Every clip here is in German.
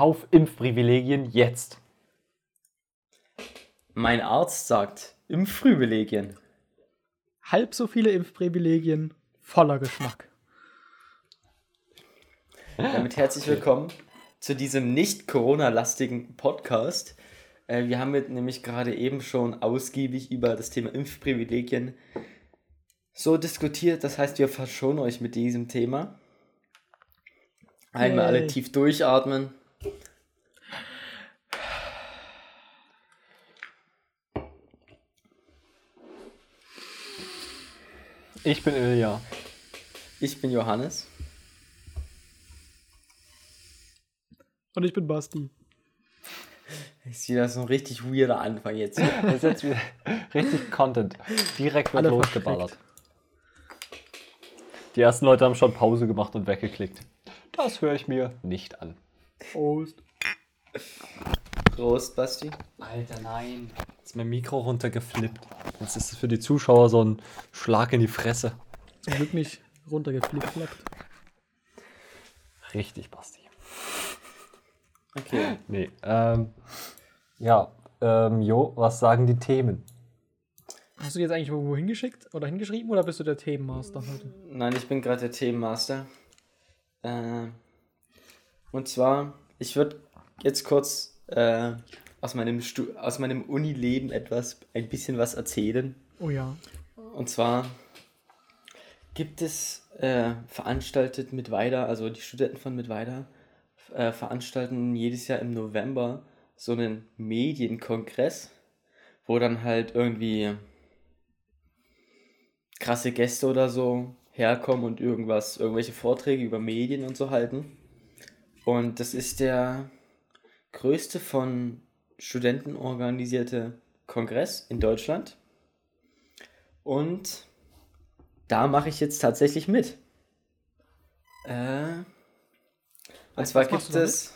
Kauf Impfprivilegien jetzt. Mein Arzt sagt Impfprivilegien. Halb so viele Impfprivilegien, voller Geschmack. Damit herzlich willkommen zu diesem nicht Corona-lastigen Podcast. Äh, wir haben jetzt nämlich gerade eben schon ausgiebig über das Thema Impfprivilegien so diskutiert. Das heißt, wir verschonen euch mit diesem Thema. Einmal alle Yay. tief durchatmen. Ich bin Ilja. Ich bin Johannes. Und ich bin Basti. Ist wieder so ein richtig weirder Anfang jetzt. Das ist jetzt wieder richtig Content. Direkt wird Alle losgeballert. Die ersten Leute haben schon Pause gemacht und weggeklickt. Das höre ich mir nicht an. Prost. Prost, Basti. Alter, nein. Jetzt ist mein Mikro runtergeflippt. Jetzt ist es für die Zuschauer so ein Schlag in die Fresse. Zum Glück nicht runtergeflippt. Richtig, Basti. Okay. Nee, ähm, ja, ähm, Jo, was sagen die Themen? Hast du die jetzt eigentlich irgendwo hingeschickt oder hingeschrieben oder bist du der Themenmaster heute? Nein, ich bin gerade der Themenmaster. Äh, und zwar, ich würde jetzt kurz äh, aus meinem, Stu aus meinem Unileben etwas, ein bisschen was erzählen. Oh ja. Und zwar gibt es äh, veranstaltet mit Weida, also die Studenten von Mittweida, äh, veranstalten jedes Jahr im November so einen Medienkongress, wo dann halt irgendwie krasse Gäste oder so herkommen und irgendwas, irgendwelche Vorträge über Medien und so halten. Und das ist der größte von Studenten organisierte Kongress in Deutschland. Und da mache ich jetzt tatsächlich mit. Äh, und Was zwar gibt es.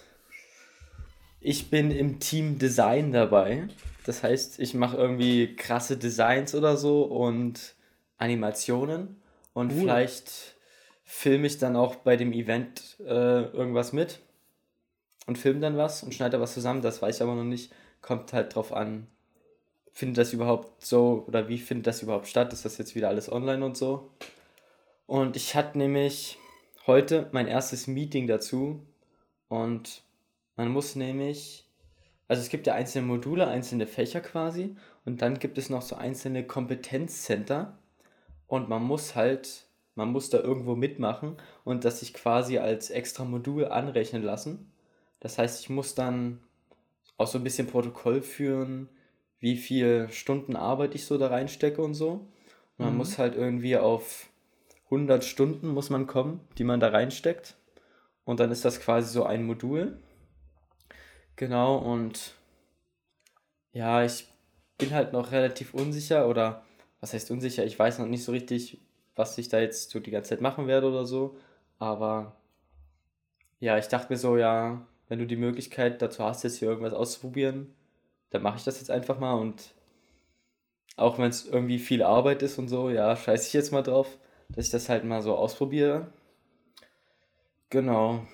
Ich bin im Team Design dabei. Das heißt, ich mache irgendwie krasse Designs oder so und Animationen. Und Cool. vielleicht filme ich dann auch bei dem Event äh, irgendwas mit und filme dann was und schneide was zusammen. Das weiß ich aber noch nicht. Kommt halt drauf an, findet das überhaupt so oder wie findet das überhaupt statt? Ist das jetzt wieder alles online und so? Und ich hatte nämlich heute mein erstes Meeting dazu und man muss nämlich, also es gibt ja einzelne Module, einzelne Fächer quasi und dann gibt es noch so einzelne Kompetenzcenter und man muss halt, man muss da irgendwo mitmachen und das sich quasi als extra Modul anrechnen lassen. Das heißt, ich muss dann auch so ein bisschen Protokoll führen, wie viel Stunden Arbeit ich so da reinstecke und so. Und man Mhm. muss halt irgendwie auf 100 Stunden muss man kommen, die man da reinsteckt. Und dann ist das quasi so ein Modul. Genau, und ja, ich bin halt noch relativ unsicher oder was heißt unsicher? Ich weiß noch nicht so richtig, was ich da jetzt so die ganze Zeit machen werde oder so. Aber ja, ich dachte mir so, ja, wenn du die Möglichkeit dazu hast, jetzt hier irgendwas auszuprobieren, dann mache ich das jetzt einfach mal und auch wenn es irgendwie viel Arbeit ist und so, ja, scheiße ich jetzt mal drauf, dass ich das halt mal so ausprobiere. Genau.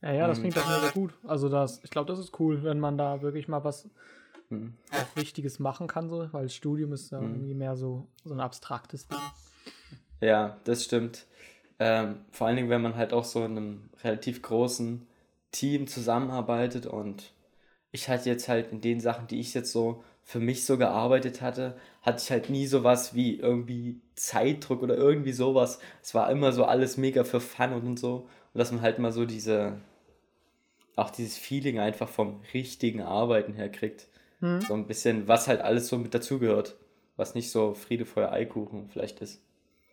Ja, ja, das klingt doch mega gut. Also das, ich glaube, das ist cool, wenn man da wirklich mal was Hm. auch Wichtiges machen kann, so, weil das Studium ist ja Mhm. irgendwie mehr so, so ein abstraktes Ding. Ja, das stimmt. Ähm, vor allen Dingen, wenn man halt auch so in einem relativ großen Team zusammenarbeitet und ich hatte jetzt halt in den Sachen, die ich jetzt so für mich so gearbeitet hatte, hatte ich halt nie sowas wie irgendwie Zeitdruck oder irgendwie sowas. Es war immer so alles mega für Fun und, und so. Und dass man halt mal so diese, auch dieses Feeling einfach vom richtigen Arbeiten her kriegt. Hm? So ein bisschen, was halt alles so mit dazugehört. Was nicht so Friede, Feuer, Eikuchen vielleicht ist.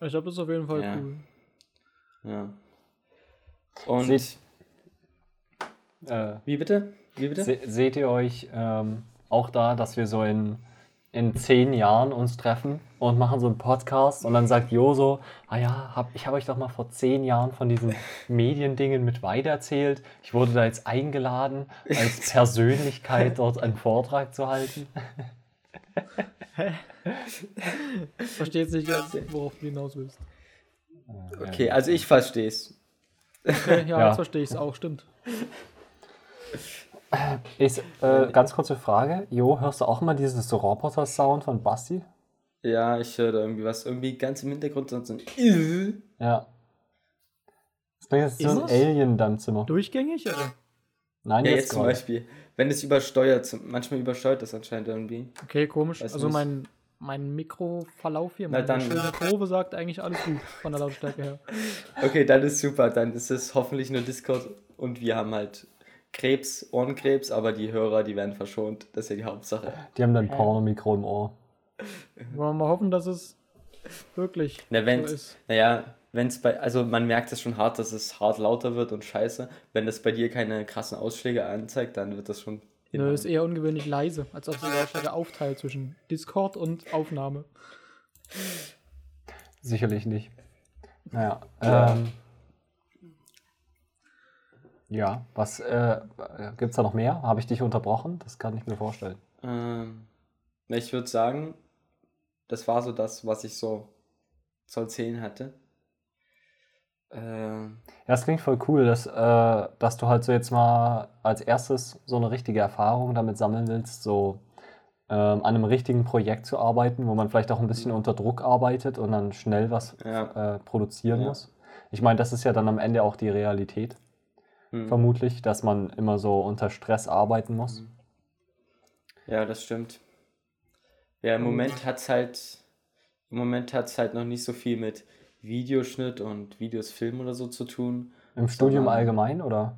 Ich glaube, das ist auf jeden Fall Ja. cool. Ja. Und Seht- Äh, wie bitte? Wie bitte? se seht ihr euch ähm, auch da, dass wir so in, in zehn Jahren uns treffen und machen so einen Podcast und dann sagt Jo so, ah ja, hab, ich habe euch doch mal vor zehn Jahren von diesen Mediendingen mit weitererzählt. Ich wurde da jetzt eingeladen, als Persönlichkeit dort einen Vortrag zu halten. Ich verstehe jetzt nicht ganz, worauf du hinaus willst. Okay, also ich verstehe es. Okay, ja, Ja. jetzt verstehe ich es auch, stimmt. Ist, äh, ganz kurze Frage. Jo, hörst du auch immer diesen so Roboter-Sound von Basti? Ja, ich höre da irgendwie was. Irgendwie ganz im Hintergrund so ein Ja. Das klingt jetzt so Ist ein? Alien dann Zimmer. Durchgängig? Oder? Nein, Ja, jetzt, jetzt zum. Beispiel. Wenn es übersteuert, manchmal übersteuert das anscheinend irgendwie. Okay, komisch. Weiß also nicht. mein, mein Mikroverlauf hier, Na meine dann- schöne Kurve sagt eigentlich alles gut von der Lautstärke her. Okay, dann ist super. Dann ist es hoffentlich nur Discord und wir haben halt Krebs, Ohrenkrebs, aber die Hörer, die werden verschont. Das ist ja die Hauptsache. Die haben dann Pornomikro im Ohr. Wollen wir mal hoffen, dass es wirklich Na, wenn, so ist. naja, wenn es bei, also man merkt es schon hart, dass es hart lauter wird und scheiße. Wenn das bei dir keine krassen Ausschläge anzeigt, dann wird das schon. Nö, ist eher ungewöhnlich leise, als ob die Lautstärke aufteilt zwischen Discord und Aufnahme. Sicherlich nicht. Naja. Ja. Ähm, ja, was äh, gibt es da noch mehr? Habe ich dich unterbrochen? Das kann ich mir vorstellen. Ähm, ich würde sagen, das war so das, was ich so zu erzählen hatte. Ähm, Ja, das klingt voll cool, dass, äh, dass du halt so jetzt mal als erstes so eine richtige Erfahrung damit sammeln willst, so ähm, an einem richtigen Projekt zu arbeiten, wo man vielleicht auch ein bisschen unter Druck arbeitet und dann schnell was ja. äh, produzieren Ja. muss. Ich meine, das ist ja dann am Ende auch die Realität, hm. vermutlich, dass man immer so unter Stress arbeiten muss. Mhm. Ja, das stimmt. Ja, im Moment halt, im Moment hat's halt noch nicht so viel mit Videoschnitt und Videos filmen oder so zu tun. Im Studium Sondern- allgemein oder?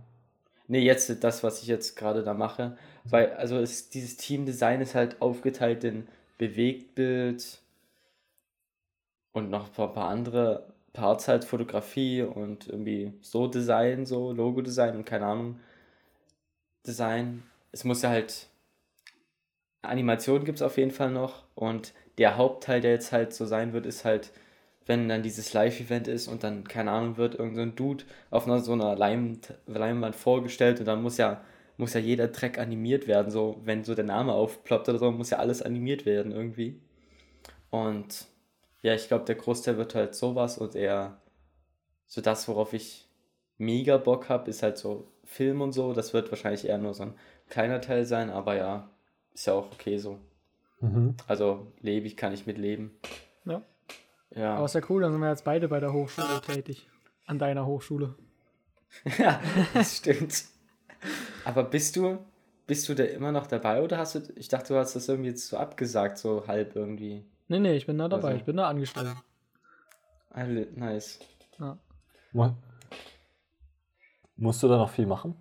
Nee, jetzt das, was ich jetzt gerade da mache. Weil, also ist, dieses Teamdesign ist halt aufgeteilt in Bewegtbild und noch ein paar, paar andere Parts halt, Fotografie und irgendwie so Design, so Logo-Design und keine Ahnung, Design. Es muss ja halt, Animation gibt es auf jeden Fall noch und der Hauptteil, der jetzt halt so sein wird, ist halt, wenn dann dieses Live-Event ist und dann, keine Ahnung, wird irgendein so ein Dude auf einer, so einer Leim, Leinwand vorgestellt und dann muss ja, muss ja jeder Track animiert werden, so, wenn so der Name aufploppt oder so, muss ja alles animiert werden irgendwie. Und ja, ich glaube, der Großteil wird halt sowas und eher so das, worauf ich mega Bock habe, ist halt so Film und so. Das wird wahrscheinlich eher nur so ein kleiner Teil sein, aber ja, ist ja auch okay so. Mhm. Also lebe ich, kann ich mit leben. Ja. Ja. Aber ist ja cool, dann sind wir jetzt beide bei der Hochschule tätig. An deiner Hochschule. Ja, das stimmt. Aber bist du, bist du da immer noch dabei oder hast du, ich dachte, du hast das irgendwie jetzt so abgesagt, so halb irgendwie. Nee, nee, ich bin da dabei. Also- Ich bin da angestellt. Alle, nice. Ja. Mu- Musst du da noch viel machen?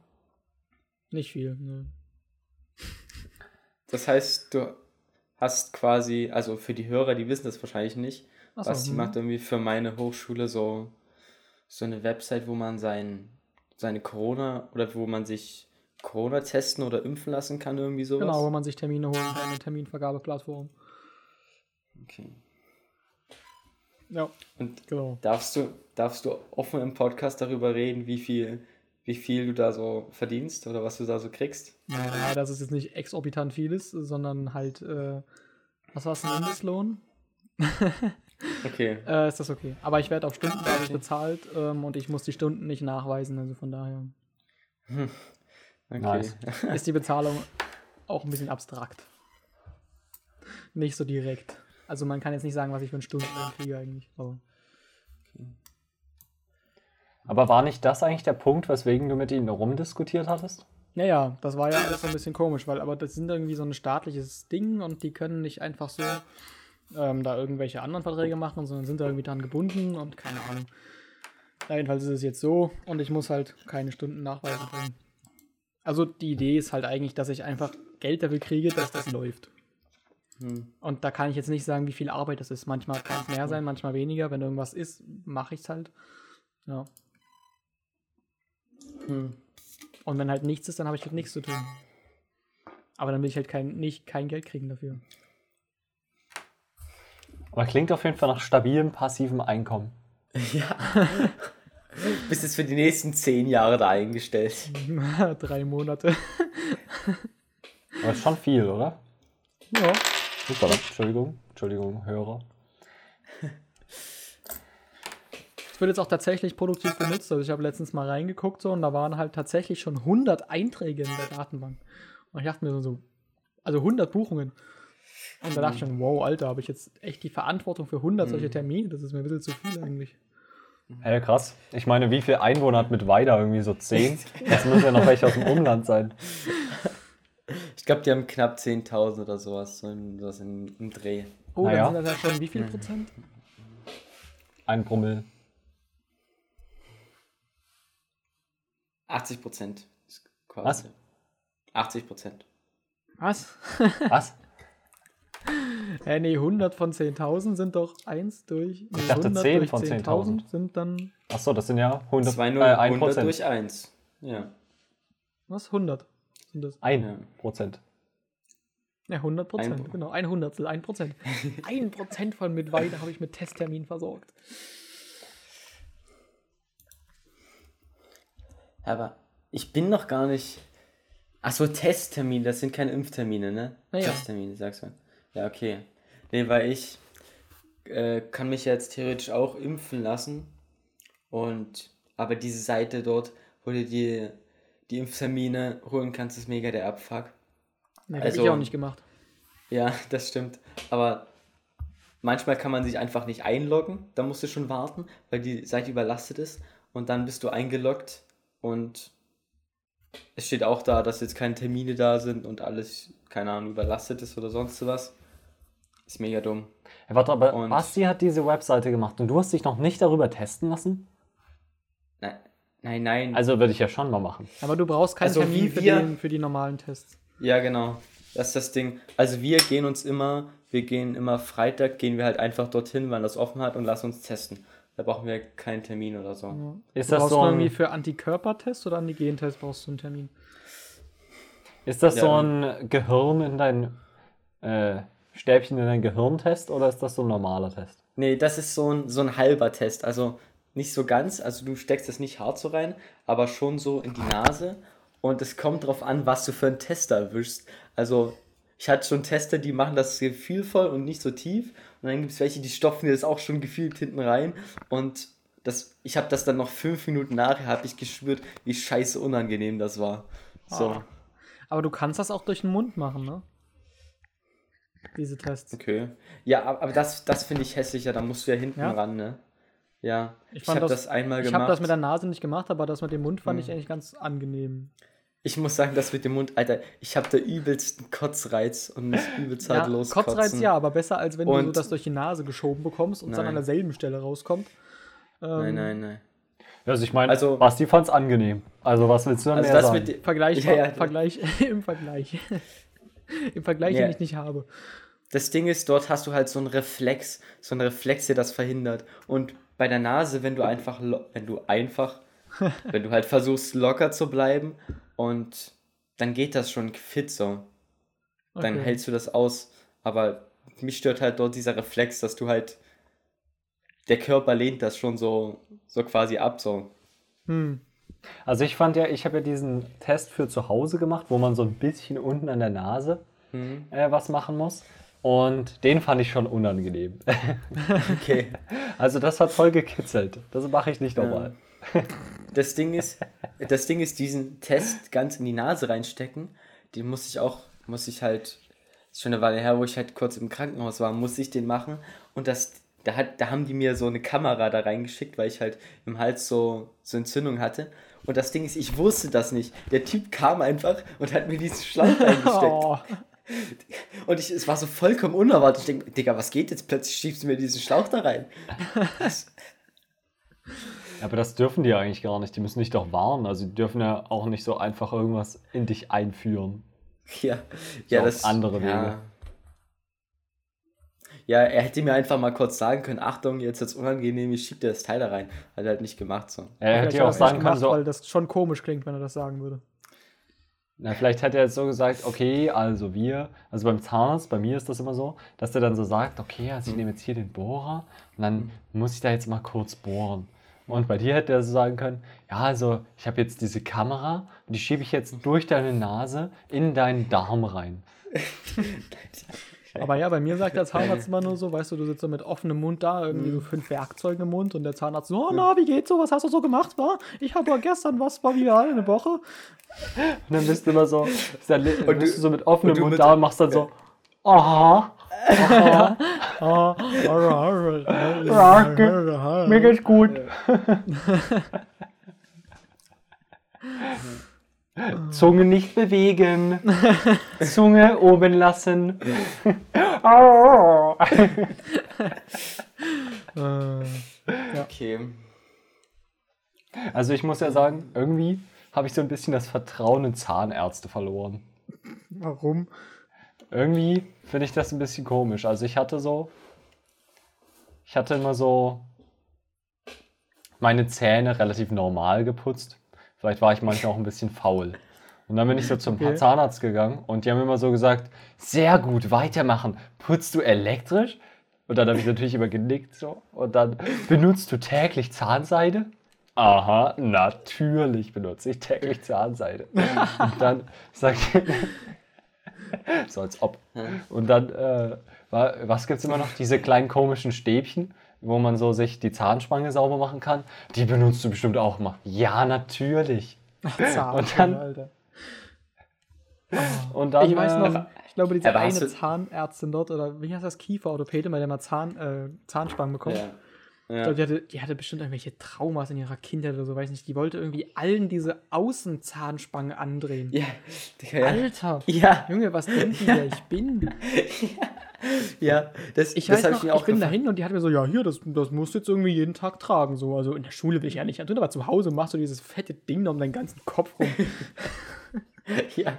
Nicht viel. Nee. Das heißt, du hast quasi, also für die Hörer, die wissen das wahrscheinlich nicht, Ach so, Basti hm. macht irgendwie für meine Hochschule so, so eine Website, wo man sein, seine Corona oder wo man sich Corona testen oder impfen lassen kann, irgendwie sowas. Genau, wo man sich Termine holen kann, eine Terminvergabeplattform. Okay. Ja, Und genau. darfst du, darfst du offen im Podcast darüber reden, wie viel, wie viel du da so verdienst oder was du da so kriegst? Naja, dass es jetzt nicht exorbitant viel ist, sondern halt, äh, was war es, ein Mindestlohn? Okay. Äh, ist das okay. Aber ich werde auf Stundenbasis bezahlt ähm, und ich muss die Stunden nicht nachweisen, also von daher Okay. Nice. ist die Bezahlung auch ein bisschen abstrakt. Nicht so direkt. Also man kann jetzt nicht sagen, was ich für einen Stundenlohn kriege eigentlich. Aber Aber war nicht das eigentlich der Punkt, weswegen du mit ihnen rumdiskutiert hattest? Naja, das war ja alles so ein bisschen komisch, weil aber das sind irgendwie so ein staatliches Ding und die können nicht einfach so ähm, da irgendwelche anderen Verträge machen, sondern sind da irgendwie dran gebunden und keine Ahnung. Ja, jedenfalls ist es jetzt so und ich muss halt keine Stunden nachweisen können. Also die Idee ist halt eigentlich, dass ich einfach Geld dafür kriege, dass das läuft. Hm. Und da kann ich jetzt nicht sagen, wie viel Arbeit das ist. Manchmal kann es mehr sein, manchmal weniger. Wenn irgendwas ist, mache ich es halt. Ja. Hm. Und wenn halt nichts ist, dann habe ich halt nichts zu tun. Aber dann will ich halt kein, nicht kein Geld kriegen dafür. Aber klingt auf jeden Fall nach stabilem passivem Einkommen. Ja. Bist jetzt für die nächsten zehn Jahre da eingestellt. Drei Monate. Aber ist schon viel, oder? Ja. Super, Entschuldigung. Entschuldigung, Hörer. Es wird jetzt auch tatsächlich produktiv benutzt. Also ich habe letztens mal reingeguckt so und da waren halt tatsächlich schon 100 Einträge in der Datenbank. Und ich dachte mir so, also 100 Buchungen. Und da dachte ich schon, wow, Alter, habe ich jetzt echt die Verantwortung für 100 solche Termine? Das ist mir ein bisschen zu viel eigentlich. Hey, krass. Ich meine, wie viel Einwohner hat mit Weida? Irgendwie so 10? Das müssen ja noch welche aus dem Umland sein. Ich glaube, die haben knapp 10.000 oder sowas, so in, sowas im, im Dreh. Oh, Naja. dann sind das ja schon wie viel Prozent? Ein Promille. 80 Prozent. Was? 80 Prozent. Was? Was? Hä, nee, 100 von 10.000 sind doch 1 durch. Nee, Ich dachte 100 10 durch von 10.000. sind dann. Achso, das sind ja 100, 2 äh, 0 1 100 Prozent. durch 1. Ja. Was? 100 sind das. Ein Ja. Prozent. Ja, 100 Prozent, Ein- genau. Ein Hundertstel, ein Prozent. ein Prozent von Mittweida habe ich mit Testtermin versorgt. Aber ich bin noch gar nicht. Achso, Testtermin, das sind keine Impftermine, ne? Na ja. Testtermine, sagst du. Ja, okay. Nee, weil ich äh, kann mich jetzt theoretisch auch impfen lassen. Und aber diese Seite dort, wo du die, die Impftermine holen kannst, ist mega der Abfuck. Nee, Also- habe ich auch nicht gemacht. Ja, das stimmt. Aber manchmal kann man sich einfach nicht einloggen. Da musst du schon warten, weil die Seite überlastet ist. Und dann bist du eingeloggt und es steht auch da, dass jetzt keine Termine da sind und alles, keine Ahnung, überlastet ist oder sonst was. Ist mega dumm. Ja, warte, aber Und- Basti hat diese Webseite gemacht und du hast dich noch nicht darüber testen lassen? Nein, nein, nein. Also würde ich ja schon mal machen. Aber du brauchst keinen Also Termin für, den, für die normalen Tests. Ja, genau. Das ist das Ding. Also wir gehen uns immer, wir gehen immer Freitag, gehen wir halt einfach dorthin, wann das offen hat und lassen uns testen. Da brauchen wir keinen Termin oder so. Ist Du das brauchst so du irgendwie ein, für Antikörpertest oder Antigentest brauchst du einen Termin? ist das Ja. so ein Gehirn in dein äh, Stäbchen in dein Gehirn-Test oder ist das so ein normaler Test? Nee, das ist so ein, so ein halber Test. Also nicht so ganz, also du steckst es nicht hart so rein, aber schon so in die Nase. Und es kommt drauf an, was du für einen Tester erwischst. Also ich hatte schon Tester, die machen das gefühlvoll und nicht so tief. Und dann gibt es welche, die stopfen dir das auch schon gefühlt hinten rein. Und das, ich habe das dann noch fünf Minuten nachher, habe ich gespürt, wie scheiße unangenehm das war. So, Ah. Aber du kannst das auch durch den Mund machen, ne? Diese Tests. okay. Ja, aber das, das finde ich hässlicher, da musst du ja hinten Ja? ran, ne? Ja, Ich ich, habe das- das, einmal Ich gemacht. habe das mit der Nase nicht gemacht, aber das mit dem Mund fand Hm. ich eigentlich ganz angenehm. Ich muss sagen, das mit dem Mund, Alter, ich habe da übelsten Kotzreiz und muss übelst Ja, loskotzen. Kotzreiz ja, aber besser als wenn du so Und- das durch die Nase geschoben bekommst und es dann Nein. an derselben Stelle rauskommt. Ähm, Nein, nein, nein. Also ich meine, Also- Basti fand's angenehm. Also was willst du denn Also mehr das sagen? mit dem- Vergleich, Ja, ja. Vergleich, im Vergleich. Im Vergleich, Ja. den ich nicht habe. Das Ding ist, dort hast du halt so einen Reflex, so einen Reflex, der das verhindert. Und bei der Nase, wenn du einfach, wenn du einfach, wenn du halt versuchst locker zu bleiben und dann geht das schon fit so. Dann Okay. hältst du das aus. Aber mich stört halt dort dieser Reflex, dass du halt, der Körper lehnt das schon so, so quasi ab so. Hm. Also ich fand ja, ich habe ja diesen Test für zu Hause gemacht, wo man so ein bisschen unten an der Nase Mhm. äh, was machen muss. Und den fand ich schon unangenehm. Okay. Also das hat voll gekitzelt. Das mache ich nicht nochmal. Das Ding ist, das Ding ist, diesen Test ganz in die Nase reinstecken, den muss ich auch, muss ich halt, ist schon eine Weile her, wo ich halt kurz im Krankenhaus war, muss ich den machen. Und das, da, hat, da haben die mir so eine Kamera da reingeschickt, weil ich halt im Hals so, so Entzündung hatte. Und das Ding ist, ich wusste das nicht. Der Typ kam einfach und hat mir diesen Schlauch reingesteckt. Oh, Und ich, es war so vollkommen unerwartet. Ich denke, Digga, was geht jetzt? Plötzlich schiebst du mir diesen Schlauch da rein. Aber das dürfen die ja eigentlich gar nicht. Die müssen dich doch warnen. Also die dürfen ja auch nicht so einfach irgendwas in dich einführen. Ja, ja auf das andere Wege. Ja. Ja, er hätte mir einfach mal kurz sagen können, Achtung, jetzt ist unangenehm, ich schieb dir das Teil da rein. Hat er halt nicht gemacht so. Er hätte ja auch sagen können, so, weil das schon komisch klingt, wenn er das sagen würde. na, vielleicht hätte er jetzt so gesagt, okay, also wir, also beim Zahnarzt, bei mir ist das immer so, dass der dann so sagt, okay, also ich nehme jetzt hier den Bohrer und dann muss ich da jetzt mal kurz bohren. Und bei dir hätte er so sagen können, ja, also ich habe jetzt diese Kamera und die schiebe ich jetzt durch deine Nase in deinen Darm rein. Aber ja, bei mir sagt der Zahnarzt immer nur so, weißt du, du sitzt so mit offenem Mund da, irgendwie so fünf Werkzeuge im Mund und der Zahnarzt so, oh, na, wie geht's so, was hast du so gemacht, wa? Ich habe ja gestern was, war wieder eine Woche. Und dann bist du immer so, dann Und bist du- du so mit offenem und du Mund mit- da und machst dann so, aha, aha, Ah, mir geht's gut. Zunge nicht bewegen. Zunge oben lassen. Äh, Okay. also ich muss ja sagen, irgendwie habe ich so ein bisschen das Vertrauen in Zahnärzte verloren. Warum? Irgendwie finde ich das ein bisschen komisch. Also ich hatte so, ich hatte immer so meine Zähne relativ normal geputzt. Vielleicht war ich manchmal auch ein bisschen faul. Und dann bin ich so zum Okay. Zahnarzt gegangen und die haben immer so gesagt, sehr gut, weitermachen. Putzt du elektrisch? Und dann habe ich natürlich immer genickt so. Und dann benutzt du täglich Zahnseide? Aha, natürlich benutze ich täglich Zahnseide. Und dann sagt so als ob. Und dann, äh, wa- was gibt es immer noch? Diese kleinen komischen Stäbchen, wo man so sich die Zahnspange sauber machen kann. Die benutzt du bestimmt auch mal. Ja, natürlich. Zahn, Und dann- Alter. Und dann, Ich weiß äh, noch, ich glaube, diese eine Zahnärztin dort, oder wie heißt das, Kieferorthopäde, bei der man Zahn, äh, Zahnspangen bekommt. Ja. Ich Ja. glaube, die hatte, die hatte bestimmt irgendwelche Traumas in ihrer Kindheit oder so, weiß nicht. Die wollte irgendwie allen diese Außenzahnspangen andrehen. Ja. Ja. Alter! Ja, Junge, was denken die, wer ich bin? ja. Das, Ich das weiß noch, ich, mir auch bin dahin und die hat mir so, ja, hier, das, das musst du jetzt irgendwie jeden Tag tragen. So. Also in der Schule will ich ja nicht tun, aber zu Hause machst du dieses fette Ding da um deinen ganzen Kopf rum. Ja.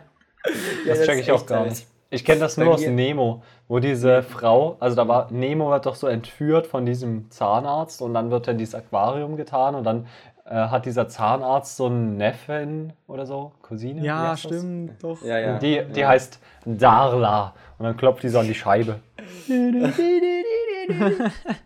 das check ich auch gar nicht. Ich kenne das nur aus Nemo, wo diese Frau, also da war, Nemo wird doch so entführt von diesem Zahnarzt und dann wird er in dieses Aquarium getan und dann äh, hat dieser Zahnarzt so einen Neffen oder so, Cousine. Ja, heißt das? stimmt, doch. Ja, ja. Und die, die heißt Darla und dann klopft die so an die Scheibe.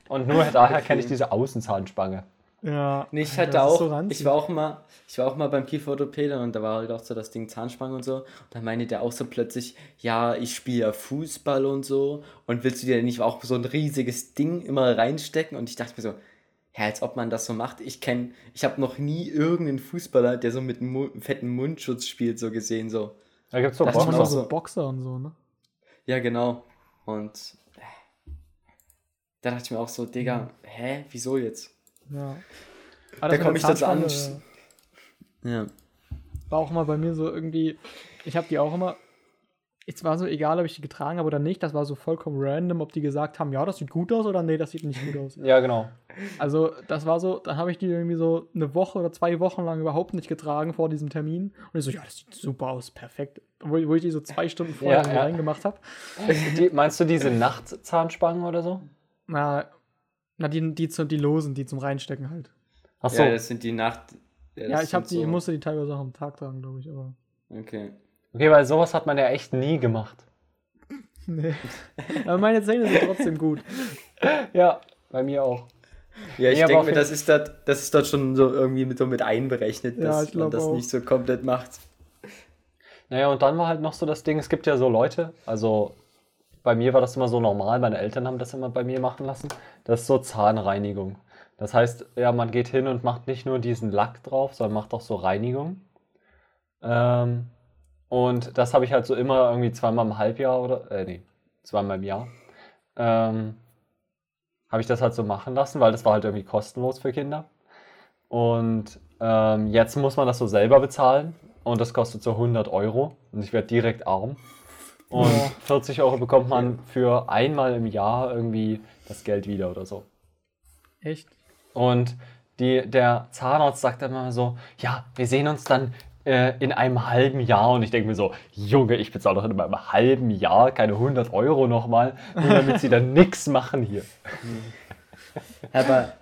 Und nur daher kenne ich diese Außenzahnspange. Ja. Nee, ich Das hatte ist auch, so ich war auch mal, ich war auch mal beim Kieferorthopäden und da war halt auch so das Ding Zahnspange und so. Und dann meinte der auch so plötzlich, ja, ich spiele ja Fußball und so. Und willst du dir nicht auch so ein riesiges Ding immer reinstecken? Und ich dachte mir so, ja, als ob man das so macht. Ich kenne, ich habe noch nie irgendeinen Fußballer, der so mit einem fetten Mundschutz spielt, so gesehen, so. Da gibt es so Das Das man waren Boxer. so Boxer und so, ne? Ja, genau. Und äh, da dachte ich mir auch so, Digga, hä, wieso jetzt? Ja. Da Aber das mit komm der ich dazu an. Ja. War auch immer bei mir so irgendwie, ich habe die auch immer, es war so egal, ob ich die getragen habe oder nicht, das war so vollkommen random, ob die gesagt haben, ja, das sieht gut aus oder nee, das sieht nicht gut aus. Ja, genau. Also das war so, dann habe ich die irgendwie so eine Woche oder zwei Wochen lang überhaupt nicht getragen vor diesem Termin. Und ich so, ja, das sieht super aus, perfekt. Wo, wo ich die so zwei Stunden vorher Ja, ja. reingemacht habe. Meinst du diese Nachtzahnspangen oder so? Na, na die, die, zu, die losen, die zum Reinstecken halt. Ach so. Ja, das sind die Nacht. Ja, das ich, hab die, so- musste die teilweise auch am Tag tragen, glaube ich, aber. Okay. Okay, weil sowas hat man ja echt nie gemacht. Nee. aber meine Zähne sind trotzdem gut. Ja, bei mir auch. Ja, ich Nee, aber denke mir, das ist dort, das ist dort schon so irgendwie mit, so mit einberechnet, Ja, dass ich man das auch. nicht so komplett macht. Naja, und dann war halt noch so das Ding, es gibt ja so Leute, also bei mir war das immer so normal, meine Eltern haben das immer bei mir machen lassen, das ist so Zahnreinigung. Das heißt, ja, man geht hin und macht nicht nur diesen Lack drauf, sondern macht auch so Reinigung. Ähm, und das habe ich halt so immer irgendwie zweimal im Halbjahr oder, äh, nee, zweimal im Jahr. Ähm, habe ich das halt so machen lassen, weil das war halt irgendwie kostenlos für Kinder. Und ähm, jetzt muss man das so selber bezahlen und das kostet so 100 Euro und ich werde direkt arm. Und Ja. 40 Euro bekommt man für einmal im Jahr irgendwie das Geld wieder oder so. Echt? Und die, der Zahnarzt sagt dann immer so, ja, wir sehen uns dann äh, in einem halben Jahr. Und ich denke mir so, Junge, ich bezahle doch in einem halben Jahr keine 100 Euro nochmal, nur damit sie dann nichts machen hier. Aber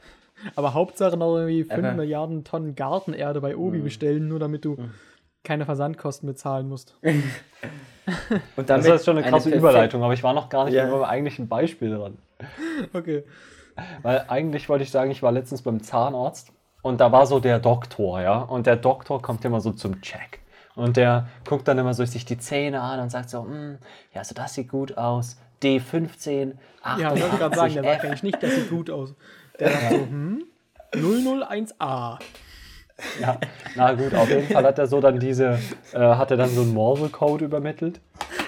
Aber Hauptsache noch irgendwie 5 Aber- Milliarden Tonnen Gartenerde bei Obi bestellen, nur damit du keine Versandkosten bezahlen musst. und Das ist schon eine eine krasse perfekt- Überleitung, aber ich war noch gar nicht Ja. beim eigentlichen Beispiel dran. Okay. Weil eigentlich wollte ich sagen, ich war letztens beim Zahnarzt und da war so der Doktor, ja. Und der Doktor kommt immer so zum Check. Und der guckt dann immer so sich die Zähne an und sagt so, "Hm, ja, also das sieht gut aus, D15. Ja, ich wollte gerade sagen, der 88F. sagt eigentlich nicht, der sieht gut aus. Der sagt so, hm, 001a. Ja, na gut, auf jeden Fall hat er so dann diese, äh, hat er dann so einen Morse-Code übermittelt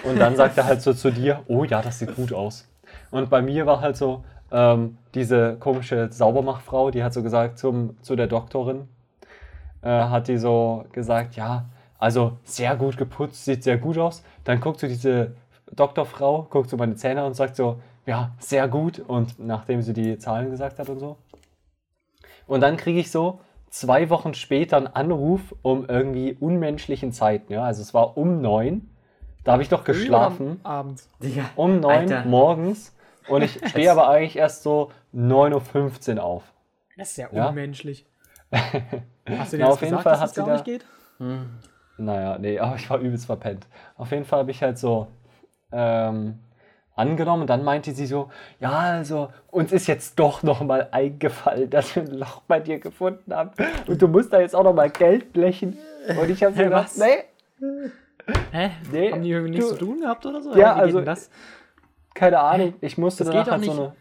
und dann sagt er halt so zu dir, oh ja, das sieht gut aus. Und bei mir war halt so, ähm, diese komische Saubermachfrau, die hat so gesagt zum, zu der Doktorin, äh, hat die so gesagt, ja, also sehr gut geputzt, sieht sehr gut aus. Dann guckt so diese Doktorfrau, guckt so meine Zähne und sagt so, ja, sehr gut. Und nachdem sie die Zahlen gesagt hat und so. Und dann kriege ich so zwei Wochen später einen Anruf um irgendwie unmenschlichen Zeiten. Ja? Also es war um neun. Da habe ich doch geschlafen. Abends. Um neun morgens. Und ich stehe aber eigentlich erst so 9.15 Uhr auf. Das ist ja Ja? unmenschlich. Hast du dir Na, das auf jeden gesagt, Fall dass hat das sie gar da- nicht geht? Naja, nee, aber ich war übelst verpennt. Auf jeden Fall habe ich halt so ähm, angenommen und dann meinte sie so, ja, also uns ist jetzt doch noch mal eingefallen, dass wir ein Loch bei dir gefunden haben und du musst da jetzt auch noch mal Geld blechen. Und ich habe so gedacht, was? nee, Hä? Nee, Haben die irgendwie nichts du- zu tun gehabt oder so? Ja, Wie geht also- denn das? Keine Ahnung, ich musste Das danach geht halt so nicht. eine...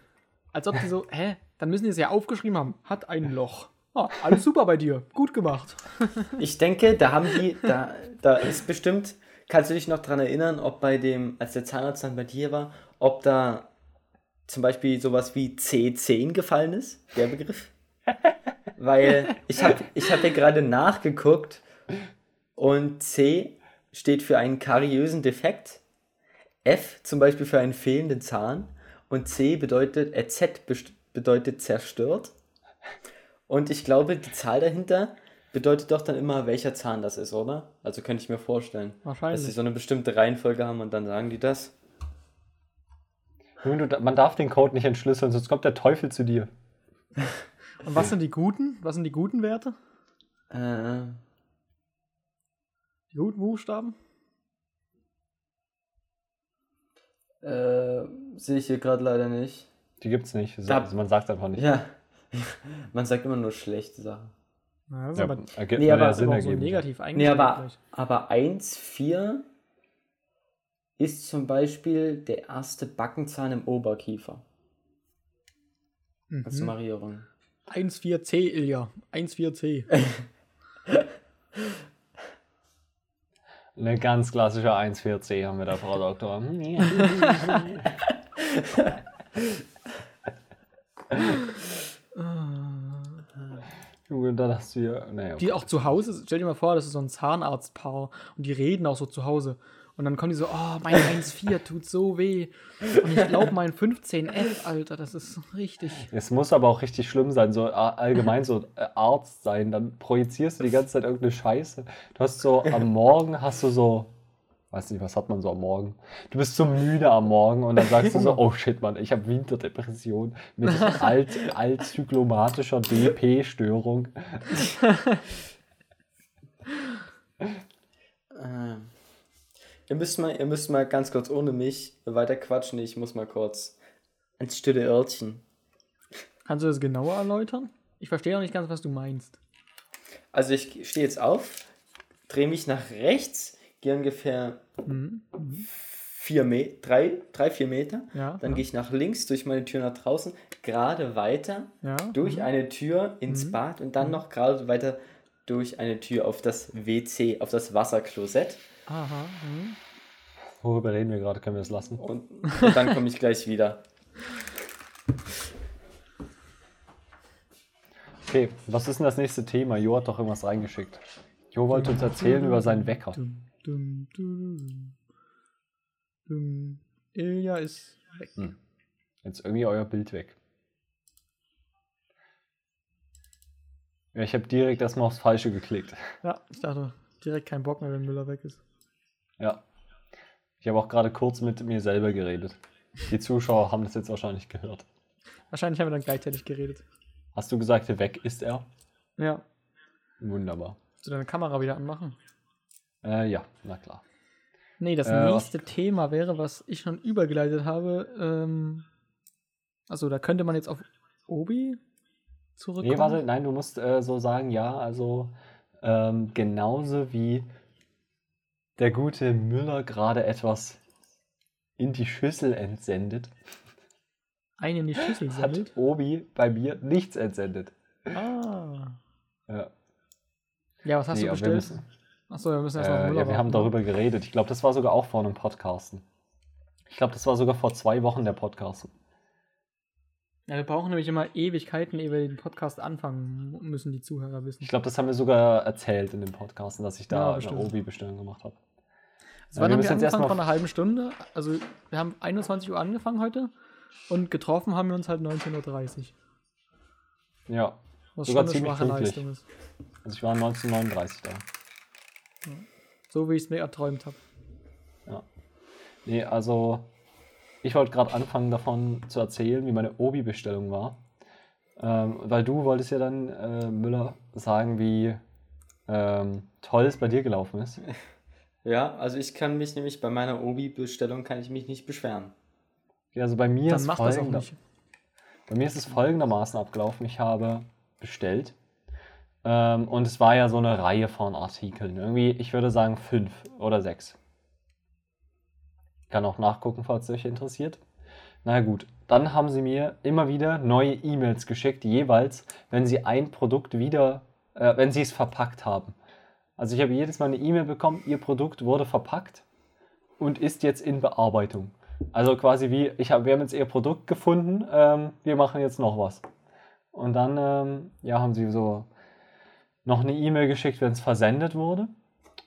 Als ob die so, hä? Dann müssen die es ja aufgeschrieben haben. Hat ein Loch. Ah, alles super bei dir. Gut gemacht. Ich denke, da haben die, da, da ist bestimmt, kannst du dich noch dran erinnern, ob bei dem, als der Zahnarzt dann bei dir war, ob da zum Beispiel sowas wie C10 gefallen ist, der Begriff? Weil ich habe ich hab ja gerade nachgeguckt und C steht für einen kariösen Defekt, F zum Beispiel für einen fehlenden Zahn und C bedeutet, äh, Z bedeutet zerstört. Und ich glaube, die Zahl dahinter bedeutet doch dann immer, welcher Zahn das ist, oder? Also könnte ich mir vorstellen. Dass sie Wahrscheinlich. so eine bestimmte Reihenfolge haben und dann sagen die das. Man darf den Code nicht entschlüsseln, sonst kommt der Teufel zu dir. Und was sind die guten? Was sind die guten Werte? Äh, Die guten Buchstaben? Äh, sehe ich hier gerade leider nicht. Die gibt's nicht. Da- Also man sagt einfach nicht. Ja. Man sagt immer nur schlechte Sachen. Ja, das ist Ja, aber, ergibt Nee, aber- ja Sinn aber auch so ergeben. negativ Nee, eingestellt. aber, aber 1, 4 ist zum Beispiel der erste Backenzahn im Oberkiefer. Als Mhm. Marierung. 1,4C, Ilja. 1,4C. Eine ganz klassische 1-4C haben wir da, Frau Doktor. Junge, dann hast du hier. Naja, Die auch zu Hause, stell dir mal vor, das ist so ein Zahnarztpaar und die reden auch so zu Hause. Und dann kommen die so, oh, mein 1,4 tut so weh. Und ich glaube, mein 15F, Alter, das ist richtig. Es muss aber auch richtig schlimm sein, so a- allgemein so äh, Arzt sein. Dann projizierst du die ganze Zeit irgendeine Scheiße. Du hast so am Morgen hast du so, weiß nicht, was hat man so am Morgen? Du bist so müde am Morgen und dann sagst du so, oh shit, Mann, ich habe Winterdepression mit alt, altzyklomatischer DP-Störung. Ihr, müsst mal, ihr müsst mal ganz kurz ohne mich weiter quatschen. Ich muss mal kurz ins stille Örtchen. Kannst du das genauer erläutern? Ich verstehe noch nicht ganz, was du meinst. Also ich stehe jetzt auf, drehe mich nach rechts, gehe ungefähr Mhm. vier Me drei, drei, vier Meter. Ja. Dann ja, gehe ich nach links durch meine Tür nach draußen, gerade weiter ja. durch mhm. eine Tür ins Mhm. Bad und dann noch gerade weiter durch eine Tür auf das WC, auf das Wasserklosett. Aha. Mhm. Worüber reden wir gerade? Können wir es lassen? Und, und dann komme ich gleich wieder. Okay, was ist denn das nächste Thema? Jo hat doch irgendwas reingeschickt. Jo wollte uns erzählen über seinen Wecker. Dum, dum, dum, dum. Ilja ist weg. Jetzt irgendwie euer Bild weg. Ja, ich habe direkt erstmal aufs Falsche geklickt. Ja, ich dachte, direkt kein Bock mehr, wenn Müller weg ist. Ja. Ich habe auch gerade kurz mit mir selber geredet. Die Zuschauer haben das jetzt wahrscheinlich gehört. Wahrscheinlich haben wir dann gleichzeitig geredet. Hast du gesagt, weg ist er? Ja. Wunderbar. Willst du deine Kamera wieder anmachen? Äh, ja, na klar. Nee, das Äh, nächste Thema wäre, was ich schon übergeleitet habe. Ähm, also da könnte man jetzt auf Obi zurückkommen. Nee, warte, nein, du musst äh, so sagen, ja, also ähm, genauso wie der gute Müller gerade etwas in die Schüssel entsendet, Eine in die Schüssel hat sendet. Obi bei mir nichts entsendet. Ah. Ja. Ja, was hast Nee, du aber wir bestellt? müssen, Achso, wir müssen erst noch äh, Müller ja, wir haben warten. darüber geredet. Ich glaube, das war sogar auch vor einem Podcasten. Ich glaube, das war sogar vor zwei Wochen der Podcast. Ja, wir brauchen nämlich immer Ewigkeiten, ehe wir den Podcast anfangen, müssen die Zuhörer wissen. Ich glaube, das haben wir sogar erzählt in dem Podcast, dass ich Ja, da eine bestimmt. Obi-Bestellung gemacht habe. Also Ja, wann wir haben wir angefangen? Vor einer halben Stunde. Also wir haben 21 Uhr angefangen heute und getroffen haben wir uns halt 19.30 Uhr. Ja, Was Sogar schon eine ziemlich schwache pünktlich. Leistung ist. also ich war 1939 da. So wie ich es mir erträumt habe. Nee, also ich wollte gerade anfangen davon zu erzählen, wie meine Obi-Bestellung war. Ähm, weil du wolltest ja dann, äh, Müller, sagen, wie ähm, toll es bei dir gelaufen ist. Ja, also ich kann mich nämlich bei meiner Obi-Bestellung kann ich mich nicht beschweren. Ja, Also bei mir, Dann ist mach das auch folgender- nicht. bei mir ist es folgendermaßen abgelaufen. Ich habe bestellt ähm, und es war ja so eine Reihe von Artikeln. Irgendwie, ich würde sagen fünf oder sechs. Kann auch nachgucken, falls es euch interessiert. Na gut, dann haben sie mir immer wieder neue E-Mails geschickt, jeweils, wenn sie ein Produkt wieder, äh, wenn sie es verpackt haben. Also ich habe jedes Mal eine E-Mail bekommen, ihr Produkt wurde verpackt und ist jetzt in Bearbeitung. Also quasi wie, ich hab, wir haben jetzt ihr Produkt gefunden, ähm, wir machen jetzt noch was. Und dann ähm, ja, haben sie so noch eine E-Mail geschickt, wenn es versendet wurde.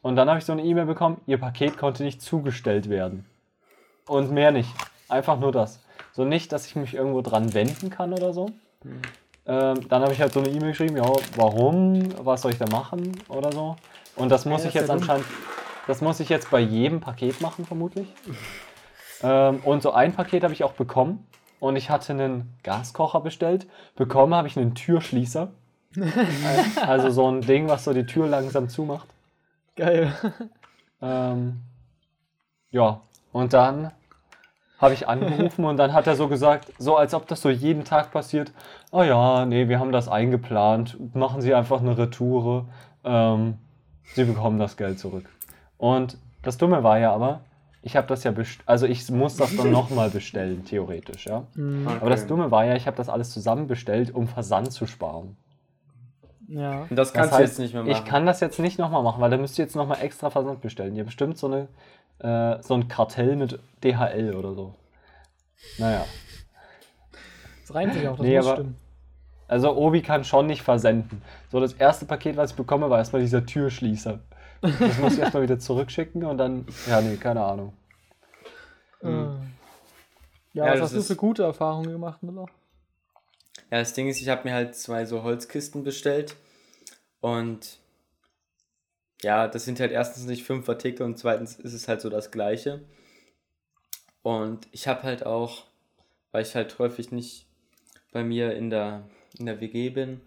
Und dann habe ich so eine E-Mail bekommen, ihr Paket konnte nicht zugestellt werden. Und mehr nicht. Einfach nur das. So nicht, dass ich mich irgendwo dran wenden kann oder so. Ähm, dann habe ich halt so eine E-Mail geschrieben, ja, warum, was soll ich da machen oder so. Und das muss Ja, ich jetzt anscheinend, das muss ich jetzt bei jedem Paket machen, vermutlich. ähm, und so ein Paket habe ich auch bekommen. Und ich hatte einen Gaskocher bestellt. Bekommen habe ich einen Türschließer. also so ein Ding, was so die Tür langsam zumacht. Geil. Ähm, ja, und dann habe ich angerufen und dann hat er so gesagt, so als ob das so jeden Tag passiert, oh ja, nee, wir haben das eingeplant, machen Sie einfach eine Retoure, ähm, Sie bekommen das Geld zurück. Und das Dumme war ja aber, ich habe das ja bestellt, also ich muss das dann nochmal bestellen, theoretisch, ja. Hm, Aber das Dumme war ja, ich habe das alles zusammen bestellt, um Versand zu sparen. ja. Und das kannst Das du heißt, jetzt nicht mehr machen. Ich kann das jetzt nicht nochmal machen, weil da müsst ihr jetzt nochmal extra Versand bestellen. Ihr habt bestimmt so, eine, äh, so ein Kartell mit DHL oder so. Naja. Das reimt sich auch, das Nee, muss aber- stimmen. Also Obi kann schon nicht versenden. So, das erste Paket, was ich bekomme, war erstmal dieser Türschließer. Das muss ich erstmal wieder zurückschicken und dann, ja, nee, keine Ahnung. Äh. Ja, Ja, was das hast du ist- für gute Erfahrungen gemacht, Müller? Ja, das Ding ist, ich habe mir halt zwei so Holzkisten bestellt und ja, das sind halt erstens nicht fünf Artikel und zweitens ist es halt so das Gleiche. Und ich habe halt auch, weil ich halt häufig nicht bei mir in der, in der WG bin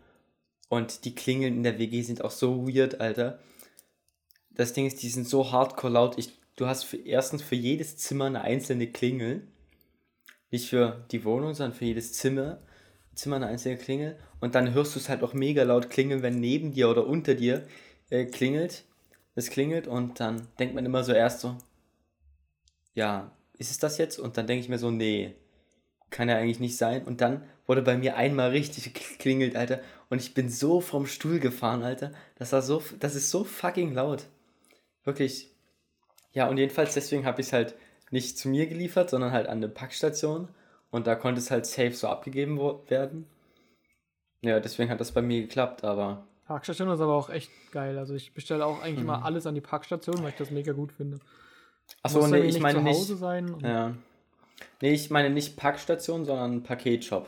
und die Klingeln in der WG sind auch so weird, Alter. Das Ding ist, die sind so hardcore laut. Ich, du hast für, erstens für jedes Zimmer eine einzelne Klingel. Nicht für die Wohnung, sondern für jedes Zimmer. Zimmer eine einzelne Klingel. Und dann hörst du es halt auch mega laut klingeln, wenn neben dir oder unter dir äh, klingelt. Es klingelt und dann denkt man immer so erst so, ja, ist es das jetzt? Und dann denke ich mir so, nee, kann ja eigentlich nicht sein. Und dann wurde bei mir einmal richtig geklingelt, Alter. Und ich bin so vom Stuhl gefahren, Alter. Das war so, das ist so fucking laut. Wirklich. Ja, und jedenfalls deswegen habe ich es halt nicht zu mir geliefert, sondern halt an eine Packstation. Und da konnte es halt safe so abgegeben werden. Ja, deswegen hat das bei mir geklappt, aber Parkstation ist aber auch echt geil. Also ich bestelle auch eigentlich Mhm. immer alles an die Parkstation, weil ich das mega gut finde. Achso, nee, ich meine zu nicht. Hause sein. und- Ja. Nee, ich meine nicht Packstation, sondern Paketshop.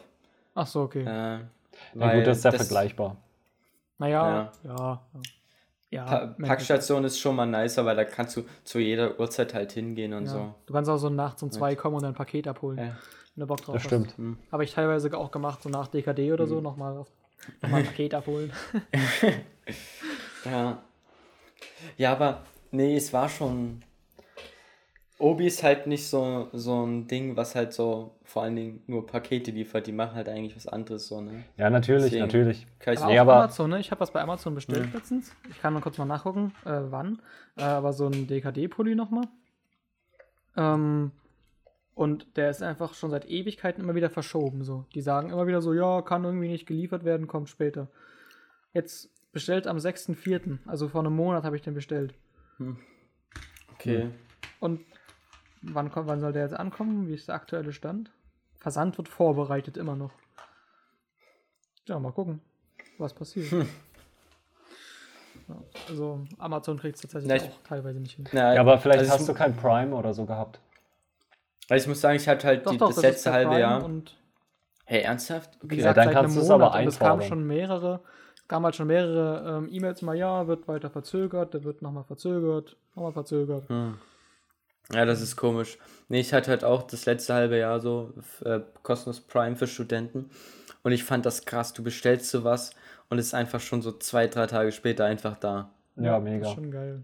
Ach so, okay. Äh, Na weil gut, das ist ja vergleichbar. naja, ja. Ja. ja Pa. Packstation ist schon mal nicer, weil da kannst du zu jeder Uhrzeit halt hingehen und Ja. so. Du kannst auch so nachts um zwei kommen und dein Paket abholen, Ja. wenn du Bock drauf Das hast. stimmt. Hm. Habe ich teilweise auch gemacht, so nach DKD oder Mhm. so, nochmal auf- nochmal ein Paket abholen. Ja. Ja, aber nee, es war schon. Obi ist halt nicht so, so ein Ding, was halt so vor allen Dingen nur Pakete liefert. Die machen halt eigentlich was anderes so, ne? Ja, natürlich, Deswegen. natürlich. Kann ich Aber Nee, aber- Amazon, ne? Ich habe was bei Amazon bestellt Mhm. letztens. Ich kann mal kurz mal nachgucken, äh, wann. Äh, aber so ein DKD-Pulli nochmal. Ähm, Und der ist einfach schon seit Ewigkeiten immer wieder verschoben. So. Die sagen immer wieder so, ja, kann irgendwie nicht geliefert werden, kommt später. Jetzt bestellt am 6.4., also vor einem Monat habe ich den bestellt. Okay. Und wann, kommt, wann soll der jetzt ankommen? Wie ist der aktuelle Stand? Versand wird vorbereitet immer noch. Ja, mal gucken, was passiert. Ja, also Amazon kriegt es tatsächlich Ja, ich- auch teilweise nicht hin. Na, Ja, aber vielleicht also hast du kein Prime oder so gehabt. Weil ich muss sagen, ich hatte halt Doch, die, doch, das das letzte halbe Prime Jahr. Und Hey, ernsthaft? wie Okay. gesagt, dann seit kannst du es aber. Und es kamen einfordern. schon mehrere, es kamen halt schon mehrere ähm, E-Mails mal, ja, wird weiter verzögert, der wird nochmal verzögert, nochmal verzögert. Hm. Ja, das ist komisch. Nee, ich hatte halt auch das letzte halbe Jahr so äh, kostenlos Prime für Studenten. Und ich fand das krass. Du bestellst sowas und es ist einfach schon so zwei, drei Tage später einfach da. Ja, Das mega. ist schon geil.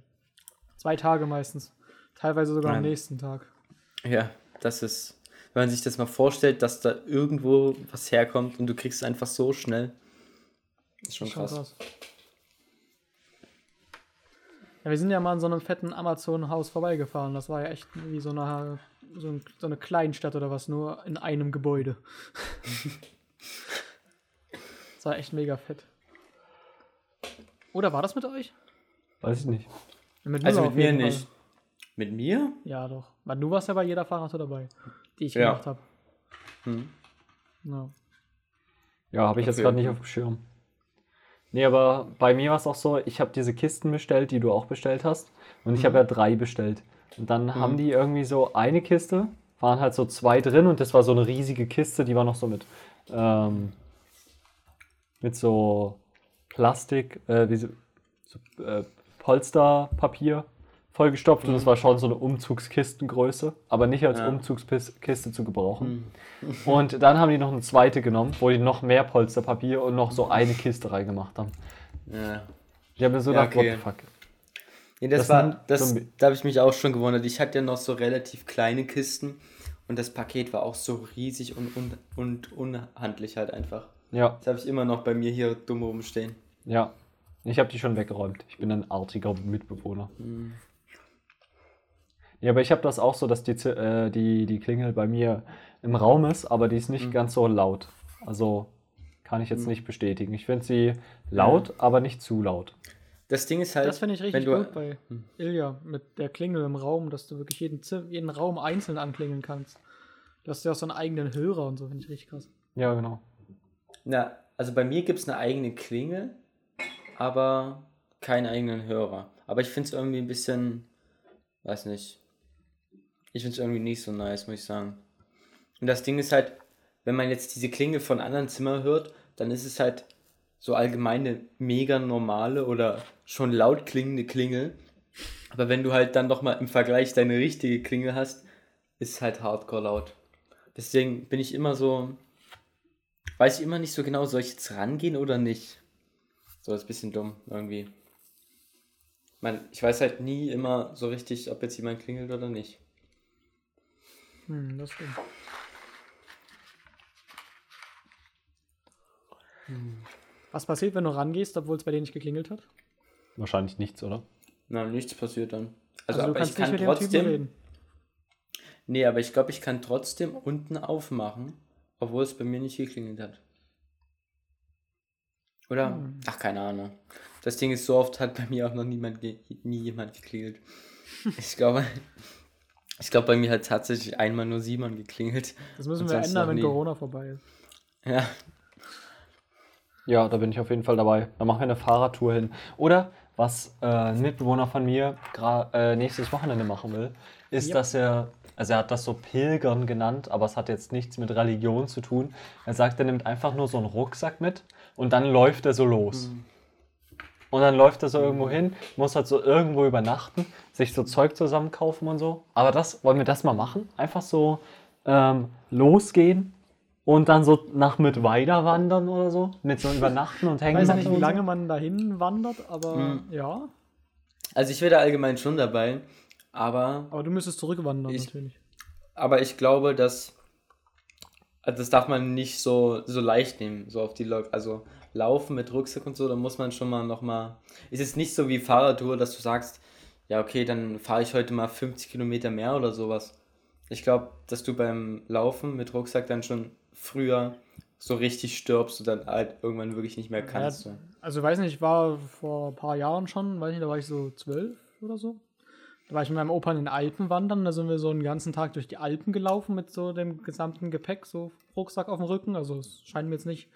Zwei Tage meistens. Teilweise sogar am Nein. nächsten Tag. Ja, das ist, wenn man sich das mal vorstellt, dass da irgendwo was herkommt und du kriegst es einfach so schnell. Ist schon krass. Ja, wir sind ja mal in so einem fetten Amazon-Haus vorbeigefahren. Das war ja echt wie so eine, so, ein, so eine Kleinstadt oder was, nur in einem Gebäude. das war echt mega fett. Oder war das mit euch? Weiß ich nicht. Mit Also mit mir Fall. nicht. Mit mir? Ja, doch. Weil du warst ja bei jeder Fahrradtour dabei, die ich Ja. gemacht habe. Hm. Ja. Ja, habe ich jetzt gerade nicht auf dem Schirm. Nee, aber bei mir war es auch so, ich habe diese Kisten bestellt, die du auch bestellt hast. Und ich habe ja drei bestellt. Und dann haben die irgendwie so eine Kiste, waren halt so zwei drin und das war so eine riesige Kiste, die war noch so mit, ähm, mit so Plastik, äh, wie so, so äh, Polsterpapier vollgestopft und es war schon so eine Umzugskistengröße, aber nicht als Ja. Umzugskiste zu gebrauchen. Und dann haben die noch eine zweite genommen, wo die noch mehr Polsterpapier und noch so eine Kiste reingemacht haben. Ja. Ich habe mir so Ja, gedacht, okay. what the fuck. Nee, das, Das war, das, so- da habe ich mich auch schon gewundert. Ich hatte ja noch so relativ kleine Kisten und das Paket war auch so riesig und, und, und unhandlich halt einfach. Ja, Das habe ich immer noch bei mir hier dumm rumstehen. ja. Ich habe die schon weggeräumt. Ich bin ein artiger Mitbewohner. Ja, aber ich habe das auch so, dass die, äh, die, die Klingel bei mir im Raum ist, aber die ist nicht ganz so laut. Also kann ich jetzt nicht bestätigen. Ich finde sie laut, aber nicht zu laut. Das Ding ist halt, Das finde ich wenn richtig du, gut bei Ilja mit der Klingel im Raum, dass du wirklich jeden, jeden Raum einzeln anklingeln kannst. Du hast ja auch so einen eigenen Hörer und so, finde ich richtig krass. Ja, genau. Na, also bei mir gibt es eine eigene Klingel, aber keinen eigenen Hörer. Aber ich finde es irgendwie ein bisschen, weiß nicht. Ich finde es irgendwie nicht so nice, muss ich sagen. Und das Ding ist halt, wenn man jetzt diese Klingel von anderen Zimmern hört, dann ist es halt so allgemeine mega normale oder schon laut klingende Klingel. Aber wenn du halt dann doch mal im Vergleich deine richtige Klingel hast, ist es halt hardcore laut. Deswegen bin ich immer so, weiß ich immer nicht so genau, soll ich jetzt rangehen oder nicht? So, ist ein bisschen dumm irgendwie. Man, ich weiß halt nie immer so richtig, ob jetzt jemand klingelt oder nicht. Hm, das stimmt. Was passiert, wenn du rangehst, obwohl es bei denen nicht geklingelt hat? Wahrscheinlich nichts, oder? Na, nichts passiert dann. Also, du aber ich kannst kann nicht mit dem Typen trotzdem. reden. Nee, aber ich glaube, ich kann trotzdem unten aufmachen, obwohl es bei mir nicht geklingelt hat. Oder? Hm. Ach, keine Ahnung. Das Ding ist, so oft hat bei mir auch noch niemand ge nie jemand geklingelt. Ich glaube, ich glaube, bei mir hat tatsächlich einmal nur Simon geklingelt. Das müssen wir ändern, wenn nie. Corona vorbei ist. Ja, Ja, da bin ich auf jeden Fall dabei. Da machen wir eine Fahrradtour hin. Oder was äh, ein Mitbewohner von mir äh, nächstes Wochenende machen will, ist, Yep. dass er, also er hat das so Pilgern genannt, aber es hat jetzt nichts mit Religion zu tun. Er sagt, er nimmt einfach nur so einen Rucksack mit und dann läuft er so los. Und dann läuft er so irgendwo hin, muss halt so irgendwo übernachten, sich so Zeug zusammenkaufen und so. Aber das, wollen wir das mal machen? Einfach so ähm, losgehen und dann so nach Mittweida wandern oder so. Mit so übernachten und Ich hängen. weiß ja machen nicht, wie lange man dahin wandert, aber Hm. ja. also ich wäre da allgemein schon dabei, aber, Aber du müsstest zurückwandern Ich- natürlich. aber ich glaube, dass also das darf man nicht so, so leicht nehmen, so auf die Lok. Also laufen mit Rucksack und so, da muss man schon mal nochmal. Ist jetzt nicht so wie Fahrradtour, dass du sagst, ja, okay, dann fahre ich heute mal 50 Kilometer mehr oder sowas. ich glaube, dass du beim Laufen mit Rucksack dann schon früher so richtig stirbst und dann halt irgendwann wirklich nicht mehr kannst. so. Also weiß nicht, ich war vor ein paar Jahren schon, weiß nicht, da war ich so zwölf oder so. Da war ich mit meinem Opa in den Alpen wandern, da sind wir so einen ganzen Tag durch die Alpen gelaufen mit so dem gesamten Gepäck, so Rucksack auf dem Rücken. Also es scheint mir jetzt nicht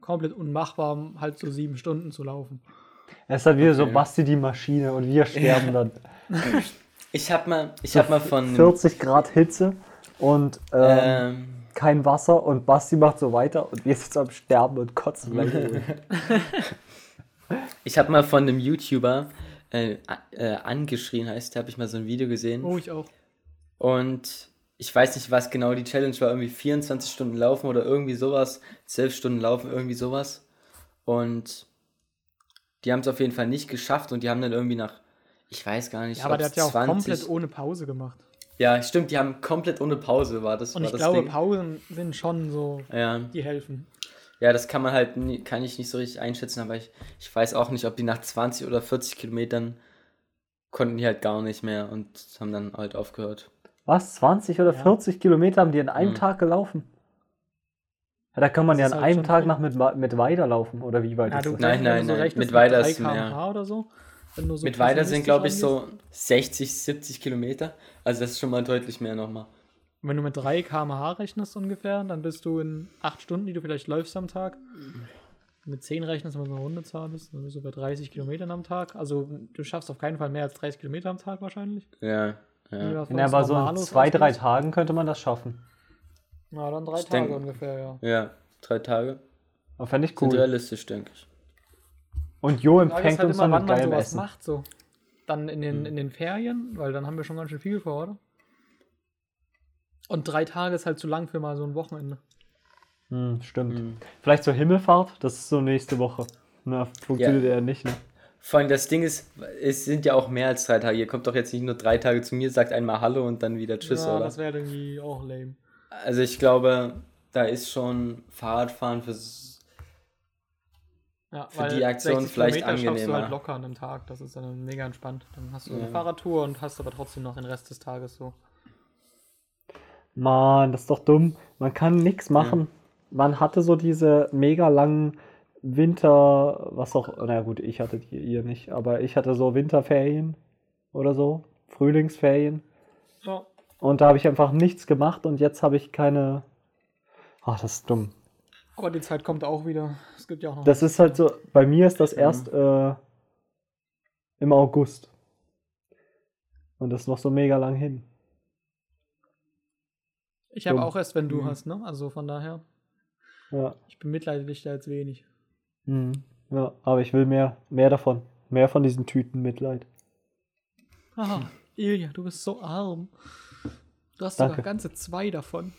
komplett unmachbar, halt so sieben Stunden zu laufen. Es ist halt wieder so Okay. Basti die Maschine und wir sterben dann. Ich habe mal, ich hab mal von. 40 Grad Hitze und ähm, Ähm, kein Wasser und Basti macht so weiter und wir sind am Sterben und kotzen gleich. ich habe mal von einem YouTuber äh, äh, angeschrien, heißt, da habe ich mal so ein Video gesehen. Oh, ich auch. Und ich weiß nicht, was genau die Challenge war, irgendwie 24 Stunden laufen oder irgendwie sowas, 12 Stunden laufen, irgendwie sowas. Und die haben es auf jeden Fall nicht geschafft und die haben dann irgendwie nach, ich weiß gar nicht, Ja, aber der hat ja auch 20 komplett ohne Pause gemacht. Ja, stimmt, die haben komplett ohne Pause, war das, Und war ich das glaube, Ding. Pausen sind schon so, Ja. die helfen. ja, das kann man halt, nie, kann ich nicht so richtig einschätzen, aber ich, ich weiß auch nicht, ob die nach 20 oder 40 Kilometern konnten die halt gar nicht mehr und haben dann halt aufgehört. Was? 20 oder Ja. 40 Kilometer haben die an einem Mhm. Tag gelaufen? Ja, da kann man Das ja an halt einem Tag nach mit, mit weiterlaufen oder wie weit Ja, ist du, das? Nein, nein, so nein, mit weiter ist 3 mehr. km/h oder so. So Mit weiter pessimistisch sind, glaube ich, so rangehst. 60, 70 Kilometer. Also das ist schon mal deutlich mehr nochmal. Wenn du mit 3 km/h rechnest ungefähr, dann bist du in 8 Stunden, die du vielleicht läufst am Tag. Mit 10 rechnest, wenn du eine Rundezahl bist, dann bist du bei 30 Kilometern am Tag. Also du schaffst auf keinen Fall mehr als 30 Kilometer am Tag wahrscheinlich. Ja, ja. Ja, aber so in zwei, drei Tagen könnte man das schaffen. Na, dann drei Ich Tage denk- ungefähr, ja. Ja, drei Tage. Aber fände ich Sind cool. realistisch, denke ich. Und Jo empfängt ist halt uns immer, dann mit man geilem sowas Essen. macht, so. Dann in den, in den Ferien, weil dann haben wir schon ganz schön viel vor, oder? Und drei Tage ist halt zu lang für mal so ein Wochenende. Hm, stimmt. Mhm. Vielleicht zur Himmelfahrt, das ist so nächste Woche. Na, funktioniert Ja. ja nicht, ne? Vor allem das Ding ist, es sind ja auch mehr als drei Tage. Ihr kommt doch jetzt nicht nur drei Tage zu mir, sagt einmal Hallo und dann wieder Tschüss, ja, oder? das wäre irgendwie auch lame. Also ich glaube, da ist schon Fahrradfahren für Ja, Für die Aktion 60 vielleicht Kilometer schaffst du angenehmer. halt locker an einem Tag. Das ist dann mega entspannt. Dann hast du eine Ja. Fahrradtour und hast aber trotzdem noch den Rest des Tages so. Mann, das ist doch dumm. Man kann nichts machen. Man hatte so diese mega langen Winter, was auch, na gut, ich hatte die ihr nicht, aber ich hatte so Winterferien oder so, Frühlingsferien. Ja. Und da habe ich einfach nichts gemacht und jetzt habe ich keine. Ach, das ist dumm. Aber die Zeit kommt auch wieder. Es gibt ja auch noch. Das ist halt so, bei mir ist das erst äh, im August. Und das ist noch so mega lang hin. ich habe auch erst, wenn du Mhm. hast, ne? Also von daher, Ja. ich bemitleide dich da jetzt wenig. Mhm. Ja, aber ich will mehr, mehr davon. Mehr von diesen Tüten Mitleid. Ah, Ilja, du bist so arm. Du hast Danke. sogar ganze zwei davon.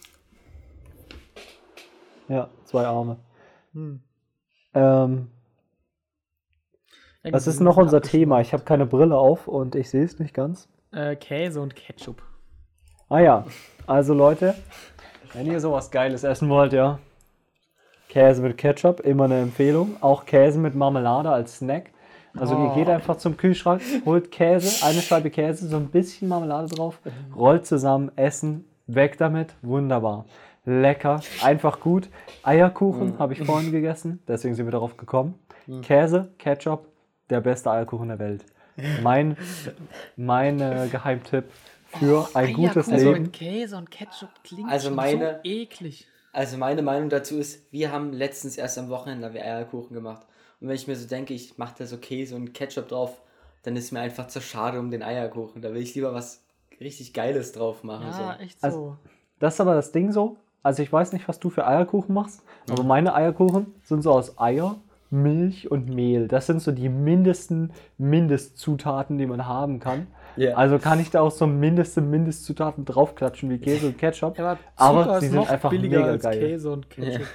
Ja, zwei Arme. Hm. Ähm, was ist noch unser Thema? Ich habe keine Brille auf und ich sehe es nicht ganz. Äh, Käse und Ketchup. Ah ja, also Leute, wenn ihr sowas Geiles essen wollt, ja. Käse mit Ketchup, immer eine Empfehlung. Auch Käse mit Marmelade als Snack. Also ihr Oh. geht einfach zum Kühlschrank, holt Käse, eine Scheibe Käse, so ein bisschen Marmelade drauf, rollt zusammen, essen, weg damit, wunderbar. Lecker, einfach gut. Eierkuchen habe ich vorhin gegessen, deswegen sind wir darauf gekommen. Käse, Ketchup, der beste Eierkuchen der Welt. Mein, mein äh, Geheimtipp für ein gutes Eierkuchen Leben. mit Käse und Ketchup klingt Also meine- so eklig. Also meine Meinung dazu ist, wir haben letztens erst am Wochenende Eierkuchen gemacht. Und wenn ich mir so denke, ich mache da so Käse und Ketchup drauf, dann ist mir einfach zu schade um den Eierkuchen. Da will ich lieber was richtig Geiles drauf machen. Ja, so. echt Also- so. Das ist aber das Ding so. Also ich weiß nicht, was du für Eierkuchen machst, aber meine Eierkuchen sind so aus Eier, Milch und Mehl. Das sind so die mindesten Mindestzutaten, die man haben kann. Ja. Also kann ich da auch so mindeste Mindestzutaten draufklatschen wie Käse und Ketchup. Ja, aber aber Zucker sie sind noch einfach billiger mega als geil. Käse und Ketchup.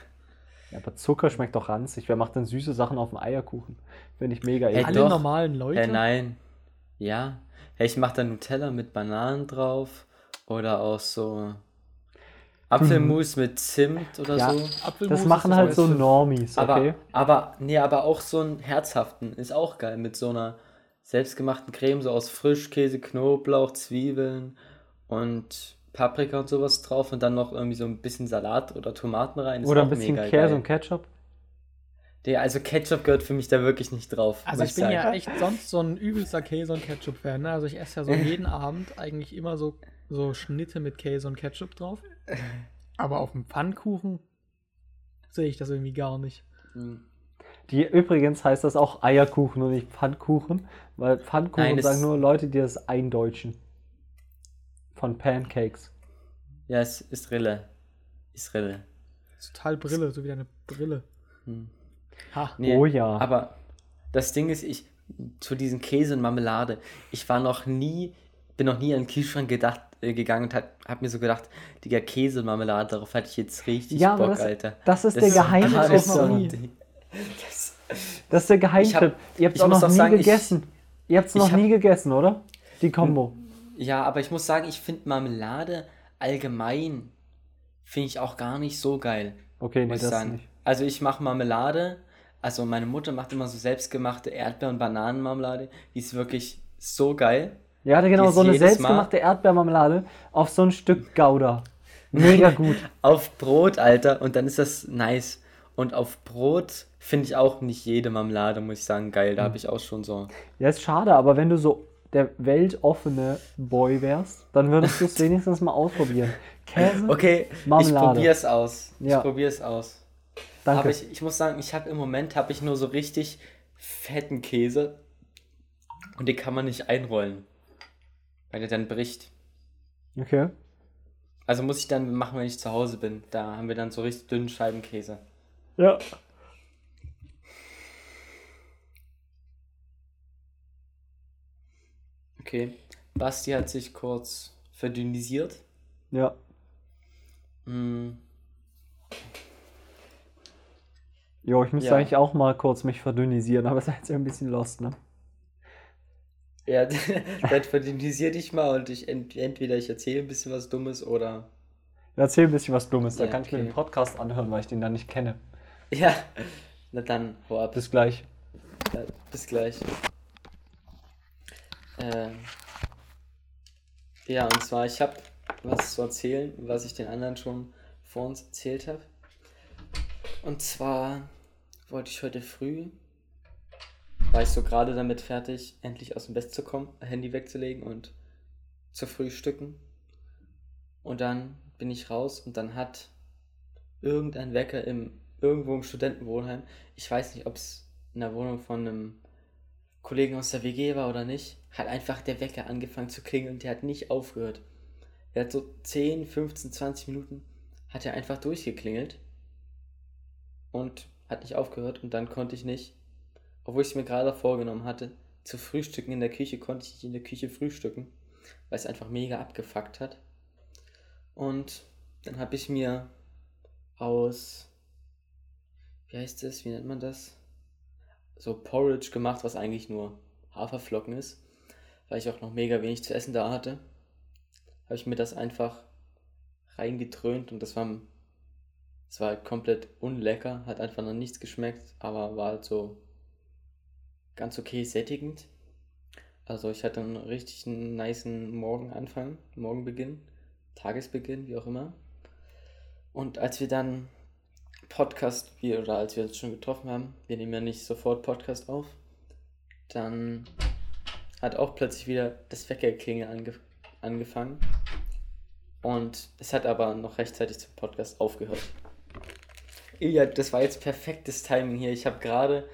Ja, aber Zucker schmeckt doch ranzig. Wer macht denn süße Sachen auf dem Eierkuchen? Finde ich mega Hey. Alle doch. normalen Leute. Äh, nein. Ja. Hey, ich mache da Nutella mit Bananen drauf. Oder auch so Apfelmus mit Zimt oder Ja, so. Apfelmus Das machen halt so Beste. Normies, Aber, okay? aber, nee, aber auch so einen herzhaften ist auch geil. Mit so einer selbstgemachten Creme, so aus Frischkäse, Knoblauch, Zwiebeln und Paprika und sowas drauf und dann noch irgendwie so ein bisschen Salat oder Tomaten rein. Ist Oder ein bisschen mega Käse geil. und Ketchup. Der, also Ketchup gehört für mich da wirklich nicht drauf. Also muss ich bin sagen. ja echt sonst so ein übelster Käse- und Ketchup-Fan. Ne? Also ich esse ja so jeden Abend eigentlich immer so, so Schnitte mit Käse und Ketchup drauf. Aber auf dem Pfannkuchen sehe ich das irgendwie gar nicht. Hm. Die, übrigens heißt das auch Eierkuchen und nicht Pfannkuchen, weil Pfannkuchen Nein, sagen nur Leute, die das eindeutschen. Von Pancakes. Ja, es ist Rille. Ist Rille. Ist total Brille, so wie eine Brille. Hm. Ha. Nee, Oh ja. Aber das Ding ist, ich zu diesen Käse und Marmelade, ich war noch nie, bin noch nie an den Kühlschrank gedacht, äh, gegangen und hat, hab mir so gedacht, Digga, Käse und Marmelade, darauf hatte ich jetzt richtig Ja, aber Bock, das- Alter. Das ist Das der Geheimtipp. Das, Das ist der Geheimtipp. hab- Ihr habt ich es noch nie sagen, ich- gegessen. Ihr habt es ich noch hab- nie gegessen, oder? Die Kombo. ja, aber ich muss sagen, ich finde Marmelade allgemein, finde ich auch gar nicht so geil. Okay, nee, ich das sagen. nicht. Also ich mache Marmelade, also meine Mutter macht immer so selbstgemachte Erdbeer- und Bananenmarmelade, die ist wirklich so geil. Ja, genau, so eine selbstgemachte Erdbeermarmelade auf so ein Stück Gouda. Mega gut. Auf Brot, Alter, und dann ist das nice. Und auf Brot finde ich auch nicht jede Marmelade, muss ich sagen, geil. Da Mhm. habe ich auch schon so. Ja, ist schade, aber wenn du so der weltoffene Boy wärst, dann würdest du es wenigstens mal ausprobieren. Käse, Okay, Marmelade. ich probiere es aus. Ja. Ich probiere es aus. danke. Aber ich, ich muss sagen, ich habe im Moment habe ich nur so richtig fetten Käse und den kann man nicht einrollen, weil der dann bricht. okay. Also muss ich dann machen, wenn ich zu Hause bin. Da haben wir dann so richtig dünnen Scheibenkäse. Ja. Okay. Basti hat sich kurz verdünnisiert. Ja. Mm, Jo, ich müsste Ja. eigentlich auch mal kurz mich verdünnisieren, aber seid ihr ein bisschen lost, ne? Ja, dann verdünnisier dich mal und ich ent entweder ich erzähle ein bisschen was Dummes oder. Ja, Erzähl ein bisschen was Dummes, da Ja, kann ich mir okay. den Podcast anhören, weil ich den dann nicht kenne. Ja, na dann, hau ab. Bis gleich. Ja, bis gleich. Ähm, ja, und zwar, ich habe was zu erzählen, was ich den anderen schon vor uns erzählt habe. Und zwar wollte ich heute früh, war ich so gerade damit fertig, endlich aus dem Bett zu kommen, Handy wegzulegen und zu frühstücken. Und dann bin ich raus und dann hat irgendein Wecker im, irgendwo im Studentenwohnheim, ich weiß nicht, ob es in der Wohnung von einem Kollegen aus der WG war oder nicht, hat einfach der Wecker angefangen zu klingeln und der hat nicht aufgehört. Er hat so 10, 15, 20 Minuten hat er einfach durchgeklingelt und hat nicht aufgehört und dann konnte ich nicht, obwohl ich es mir gerade vorgenommen hatte, zu frühstücken in der Küche, konnte ich nicht in der Küche frühstücken, weil es einfach mega abgefuckt hat. Und dann habe ich mir aus, wie heißt das, wie nennt man das? So Porridge gemacht, was eigentlich nur Haferflocken ist, weil ich auch noch mega wenig zu essen da hatte. Habe ich mir das einfach reingedröhnt und das war, das war halt komplett unlecker, hat einfach noch nichts geschmeckt, aber war halt so ganz okay sättigend. Also ich hatte einen richtig niceen Morgenanfang, Morgenbeginn, Tagesbeginn, wie auch immer. Und als wir dann Podcast, wir, oder als wir uns schon getroffen haben, wir nehmen ja nicht sofort Podcast auf, dann hat auch plötzlich wieder das Weckerklingel ange angefangen. Und es hat aber noch rechtzeitig zum Podcast aufgehört. Ilja, das war jetzt perfektes Timing hier. Ich habe gerade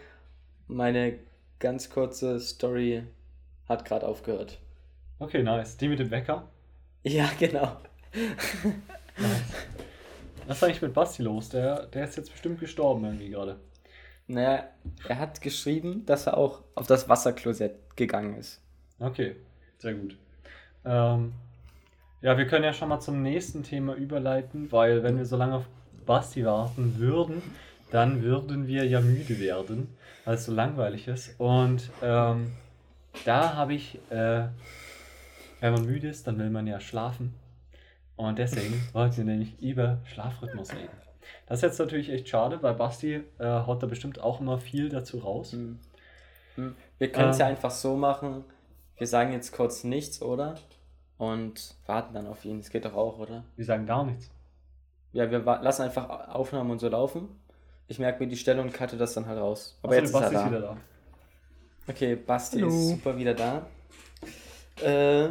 meine ganz kurze Story hat gerade aufgehört. Okay, nice. Die mit dem Wecker. Ja, genau. Was ist eigentlich mit Basti los? Der, der ist jetzt bestimmt gestorben irgendwie gerade. Naja, er hat geschrieben, dass er auch auf das Wasserklosett gegangen ist. Okay, sehr gut. Ähm, ja, wir können ja schon mal zum nächsten Thema überleiten, weil wenn wir so lange auf Basti warten würden, dann würden wir ja müde werden, weil es so langweilig ist. Und ähm, da habe ich, äh, wenn man müde ist, dann will man ja schlafen. Und deswegen wollten wir nämlich über Schlafrhythmus reden. Das ist jetzt natürlich echt schade, weil Basti äh, haut da bestimmt auch immer viel dazu raus. Hm. Hm. Wir können es ja Ähm. einfach so machen. Wir sagen jetzt kurz nichts, oder? und warten dann auf ihn. Das geht doch auch, oder? Wir sagen gar nichts. Ja, wir lassen einfach Aufnahmen und so laufen. Ich merke mir die Stelle und cutte das dann halt raus. Aber Achso, jetzt der ist er Basti da. wieder da. Okay, Basti Hallo. ist super wieder da. Äh,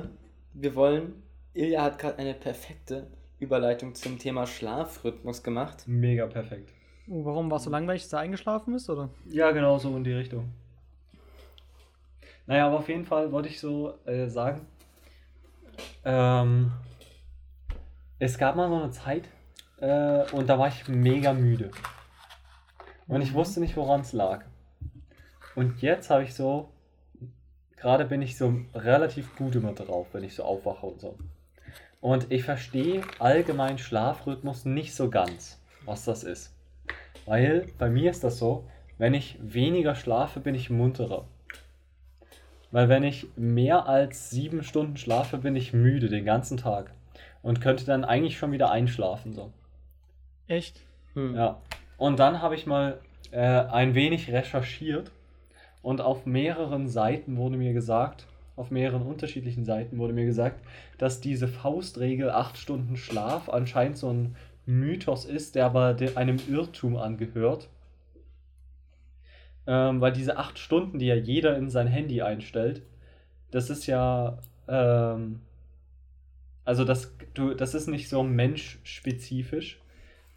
wir wollen, Ilja hat gerade eine perfekte Überleitung zum Thema Schlafrhythmus gemacht. Mega perfekt. Oh, warum war es so langweilig, dass er eingeschlafen ist, oder? Ja, genau so in die Richtung. Naja, aber auf jeden Fall wollte ich so äh, sagen, ähm, es gab mal so eine Zeit äh, und da war ich mega müde. Und ich wusste nicht, woran es lag. Und jetzt habe ich so, gerade bin ich so relativ gut immer drauf, wenn ich so aufwache und so. Und ich verstehe allgemein Schlafrhythmus nicht so ganz, was das ist. Weil bei mir ist das so, wenn ich weniger schlafe, bin ich munterer. Weil wenn ich mehr als sieben Stunden schlafe, bin ich müde den ganzen Tag. Und könnte dann eigentlich schon wieder einschlafen. So. Echt? Hm. Ja. Und dann habe ich mal äh, ein wenig recherchiert. Und auf mehreren Seiten wurde mir gesagt, auf mehreren unterschiedlichen Seiten wurde mir gesagt, dass diese Faustregel 8 Stunden Schlaf anscheinend so ein Mythos ist, der aber einem Irrtum angehört. Ähm, weil diese 8 Stunden, die ja jeder in sein Handy einstellt, das ist ja. Ähm, also das, du, das ist nicht so menschspezifisch,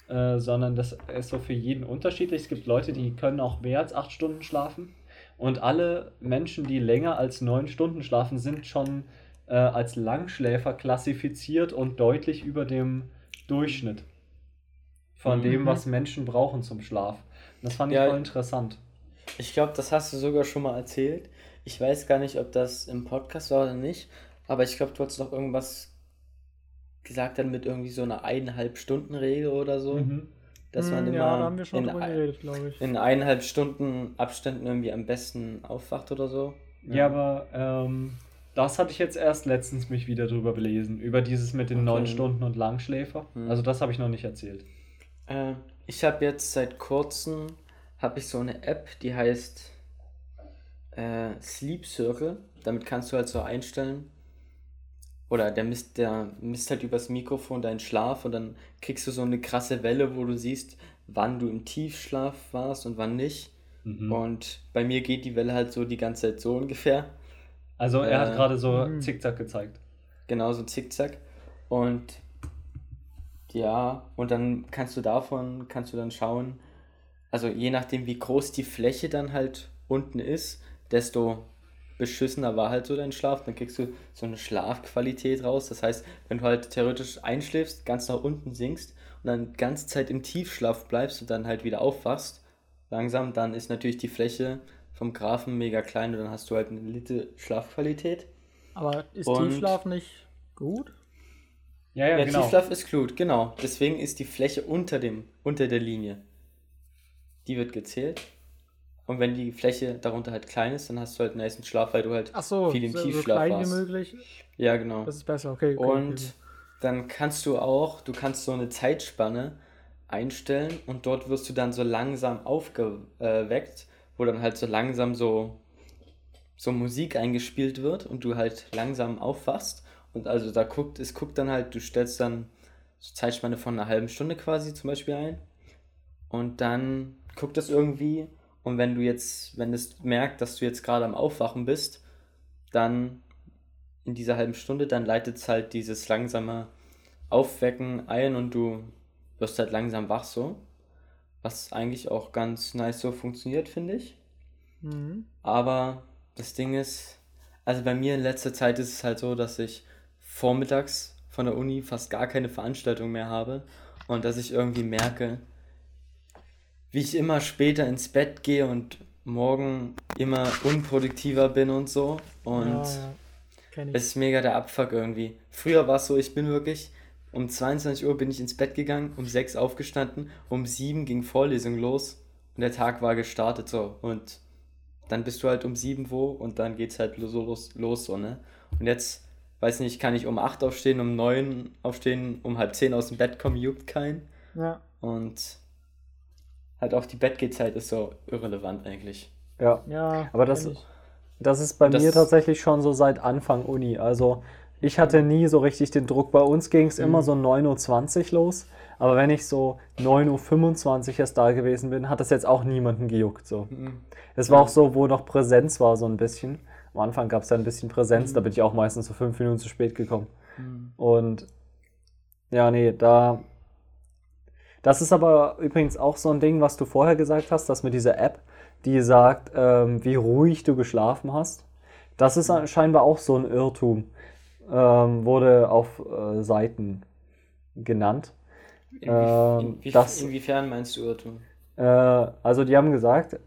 äh, sondern das ist so für jeden unterschiedlich. Es gibt Leute, die können auch mehr als 8 Stunden schlafen. Und alle Menschen, die länger als 9 Stunden schlafen, sind schon äh, als Langschläfer klassifiziert und deutlich über dem Durchschnitt von dem, Mhm. was Menschen brauchen zum Schlaf. Und das fand ich Ja. voll interessant. Ich glaube, das hast du sogar schon mal erzählt. Ich weiß gar nicht, ob das im Podcast war oder nicht, aber ich glaube, du hast noch irgendwas gesagt dann mit irgendwie so einer eineinhalb Stunden Regel oder so, Mhm. Dass man Hm, immer ja, da haben wir schon in, drüber geredet, glaube ich. in eineinhalb Stunden Abständen irgendwie am besten aufwacht oder so. Ja, aber ähm, das hatte ich jetzt erst letztens mich wieder drüber belesen, über dieses mit den Okay. neun Stunden und Langschläfer. Hm. Also das habe ich noch nicht erzählt. Äh, ich habe jetzt seit kurzem habe ich so eine App, die heißt äh, Sleep Circle. Damit kannst du halt so einstellen. Oder der misst, der misst halt übers Mikrofon deinen Schlaf und dann kriegst du so eine krasse Welle, wo du siehst, wann du im Tiefschlaf warst und wann nicht. Mhm. Und bei mir geht die Welle halt so die ganze Zeit so ungefähr. Also er hat Äh, gerade so mhm. Zickzack gezeigt. Genauso zickzack. Und ja, und dann kannst du davon, kannst du dann schauen, also je nachdem, wie groß die Fläche dann halt unten ist, desto beschissener war halt so dein Schlaf. Dann kriegst du so eine Schlafqualität raus. Das heißt, wenn du halt theoretisch einschläfst, ganz nach unten sinkst und dann ganze Zeit im Tiefschlaf bleibst und dann halt wieder aufwachst, langsam, dann ist natürlich die Fläche vom Graphen mega klein und dann hast du halt eine Litte Schlafqualität. Aber ist Und- Tiefschlaf nicht gut? Ja, ja, Ja, genau. Tiefschlaf ist gut, genau. Deswegen ist die Fläche unter dem, unter der Linie. Die wird gezählt. Und wenn die Fläche darunter halt klein ist, dann hast du halt einen niceen Schlaf, weil du halt Ach so, viel im so, so Tiefschlaf klein warst. wie möglich. Ja, genau. Das ist besser, okay. okay Und okay. dann kannst du auch, du kannst so eine Zeitspanne einstellen und dort wirst du dann so langsam aufgeweckt, wo dann halt so langsam so, so Musik eingespielt wird und du halt langsam aufwachst. Und also da guckt, es guckt dann halt, du stellst dann so Zeitspanne von einer halben Stunde quasi zum Beispiel ein. Und dann guckt es irgendwie. Und wenn du jetzt, wenn es merkt, dass du jetzt gerade am Aufwachen bist, dann in dieser halben Stunde, dann leitet es halt dieses langsame Aufwecken ein und du wirst halt langsam wach so. Was eigentlich auch ganz nice so funktioniert, finde ich. Mhm. Aber das Ding ist, also bei mir in letzter Zeit ist es halt so, dass ich vormittags von der Uni fast gar keine Veranstaltung mehr habe und dass ich irgendwie merke, wie ich immer später ins Bett gehe und morgen immer unproduktiver bin und so. Und ja, es ist mega der Abfuck irgendwie. Früher war es so, ich bin wirklich um 22 Uhr bin ich ins Bett gegangen, um 6 aufgestanden, um 7 ging Vorlesung los und der Tag war gestartet so. Und dann bist du halt um 7 wo und dann geht's halt so los, los so, ne? Und jetzt, weiß nicht, kann ich um 8 aufstehen, um 9 aufstehen, um halb 10 aus dem Bett kommen, juckt keinen. ja. Und halt auch die Bettgehzeit ist so irrelevant eigentlich. Ja. ja, Aber das- ich. Das ist bei Das- mir tatsächlich schon so seit Anfang Uni. Also ich hatte nie so richtig den Druck. Bei uns ging es Mhm. immer so 9.20 Uhr los. Aber wenn ich so 9.25 Uhr erst da gewesen bin, hat das jetzt auch niemanden gejuckt. So. Mhm. Es war auch so, wo noch Präsenz war, so ein bisschen. Am Anfang gab es ja ein bisschen Präsenz, da bin ich auch meistens so fünf Minuten zu spät gekommen. Mhm. Und ja, nee, da. Das ist aber übrigens auch so ein Ding, was du vorher gesagt hast, dass mit dieser App, die sagt, ähm, wie ruhig du geschlafen hast. Das ist scheinbar auch so ein Irrtum. Ähm, wurde auf äh, Seiten genannt. Inwie Ähm, inwie das- inwiefern meinst du Irrtum? Äh, also die haben gesagt,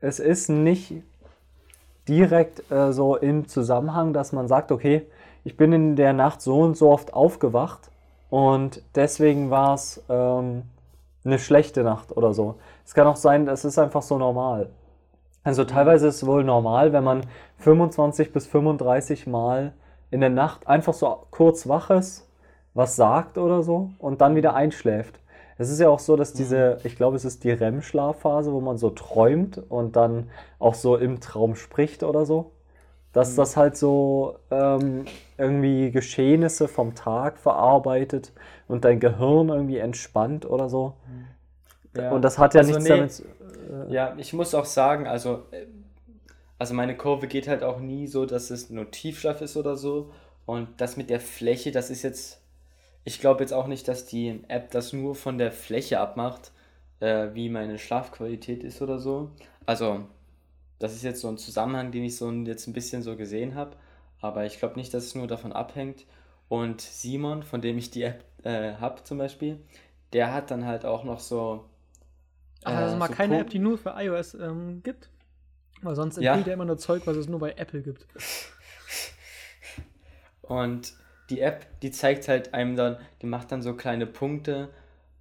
es ist nicht direkt äh, so im Zusammenhang, dass man sagt, okay, ich bin in der Nacht so und so oft aufgewacht und deswegen war es ähm, eine schlechte Nacht oder so. Es kann auch sein, es ist einfach so normal. Also teilweise ist es wohl normal, wenn man 25 bis 35 Mal in der Nacht einfach so kurz wach ist, was sagt oder so und dann wieder einschläft. Es ist ja auch so, dass diese, ich glaube, es ist die REM-Schlafphase, wo man so träumt und dann auch so im Traum spricht oder so. Dass das halt so ähm, irgendwie Geschehnisse vom Tag verarbeitet und dein Gehirn irgendwie entspannt oder so. Ja. Und das hat ja Also nichts nee, damit zu Ja, ich muss auch sagen, also, äh, also meine Kurve geht halt auch nie so, dass es nur Tiefschlaf ist oder so. Und das mit der Fläche, das ist jetzt, ich glaube jetzt auch nicht, dass die App das nur von der Fläche abmacht, äh, wie meine Schlafqualität ist oder so. Also, das ist jetzt so ein Zusammenhang, den ich so jetzt ein bisschen so gesehen habe. Aber ich glaube nicht, dass es nur davon abhängt. Und Simon, von dem ich die App äh, habe zum Beispiel, der hat dann halt auch noch so. Ach, das ist äh, mal so keine Punkt- App, die nur für iOS ähm, gibt. Weil sonst Ja. empfiehlt er immer nur Zeug, was es nur bei Apple gibt. Und die App, die zeigt halt einem dann, die macht dann so kleine Punkte,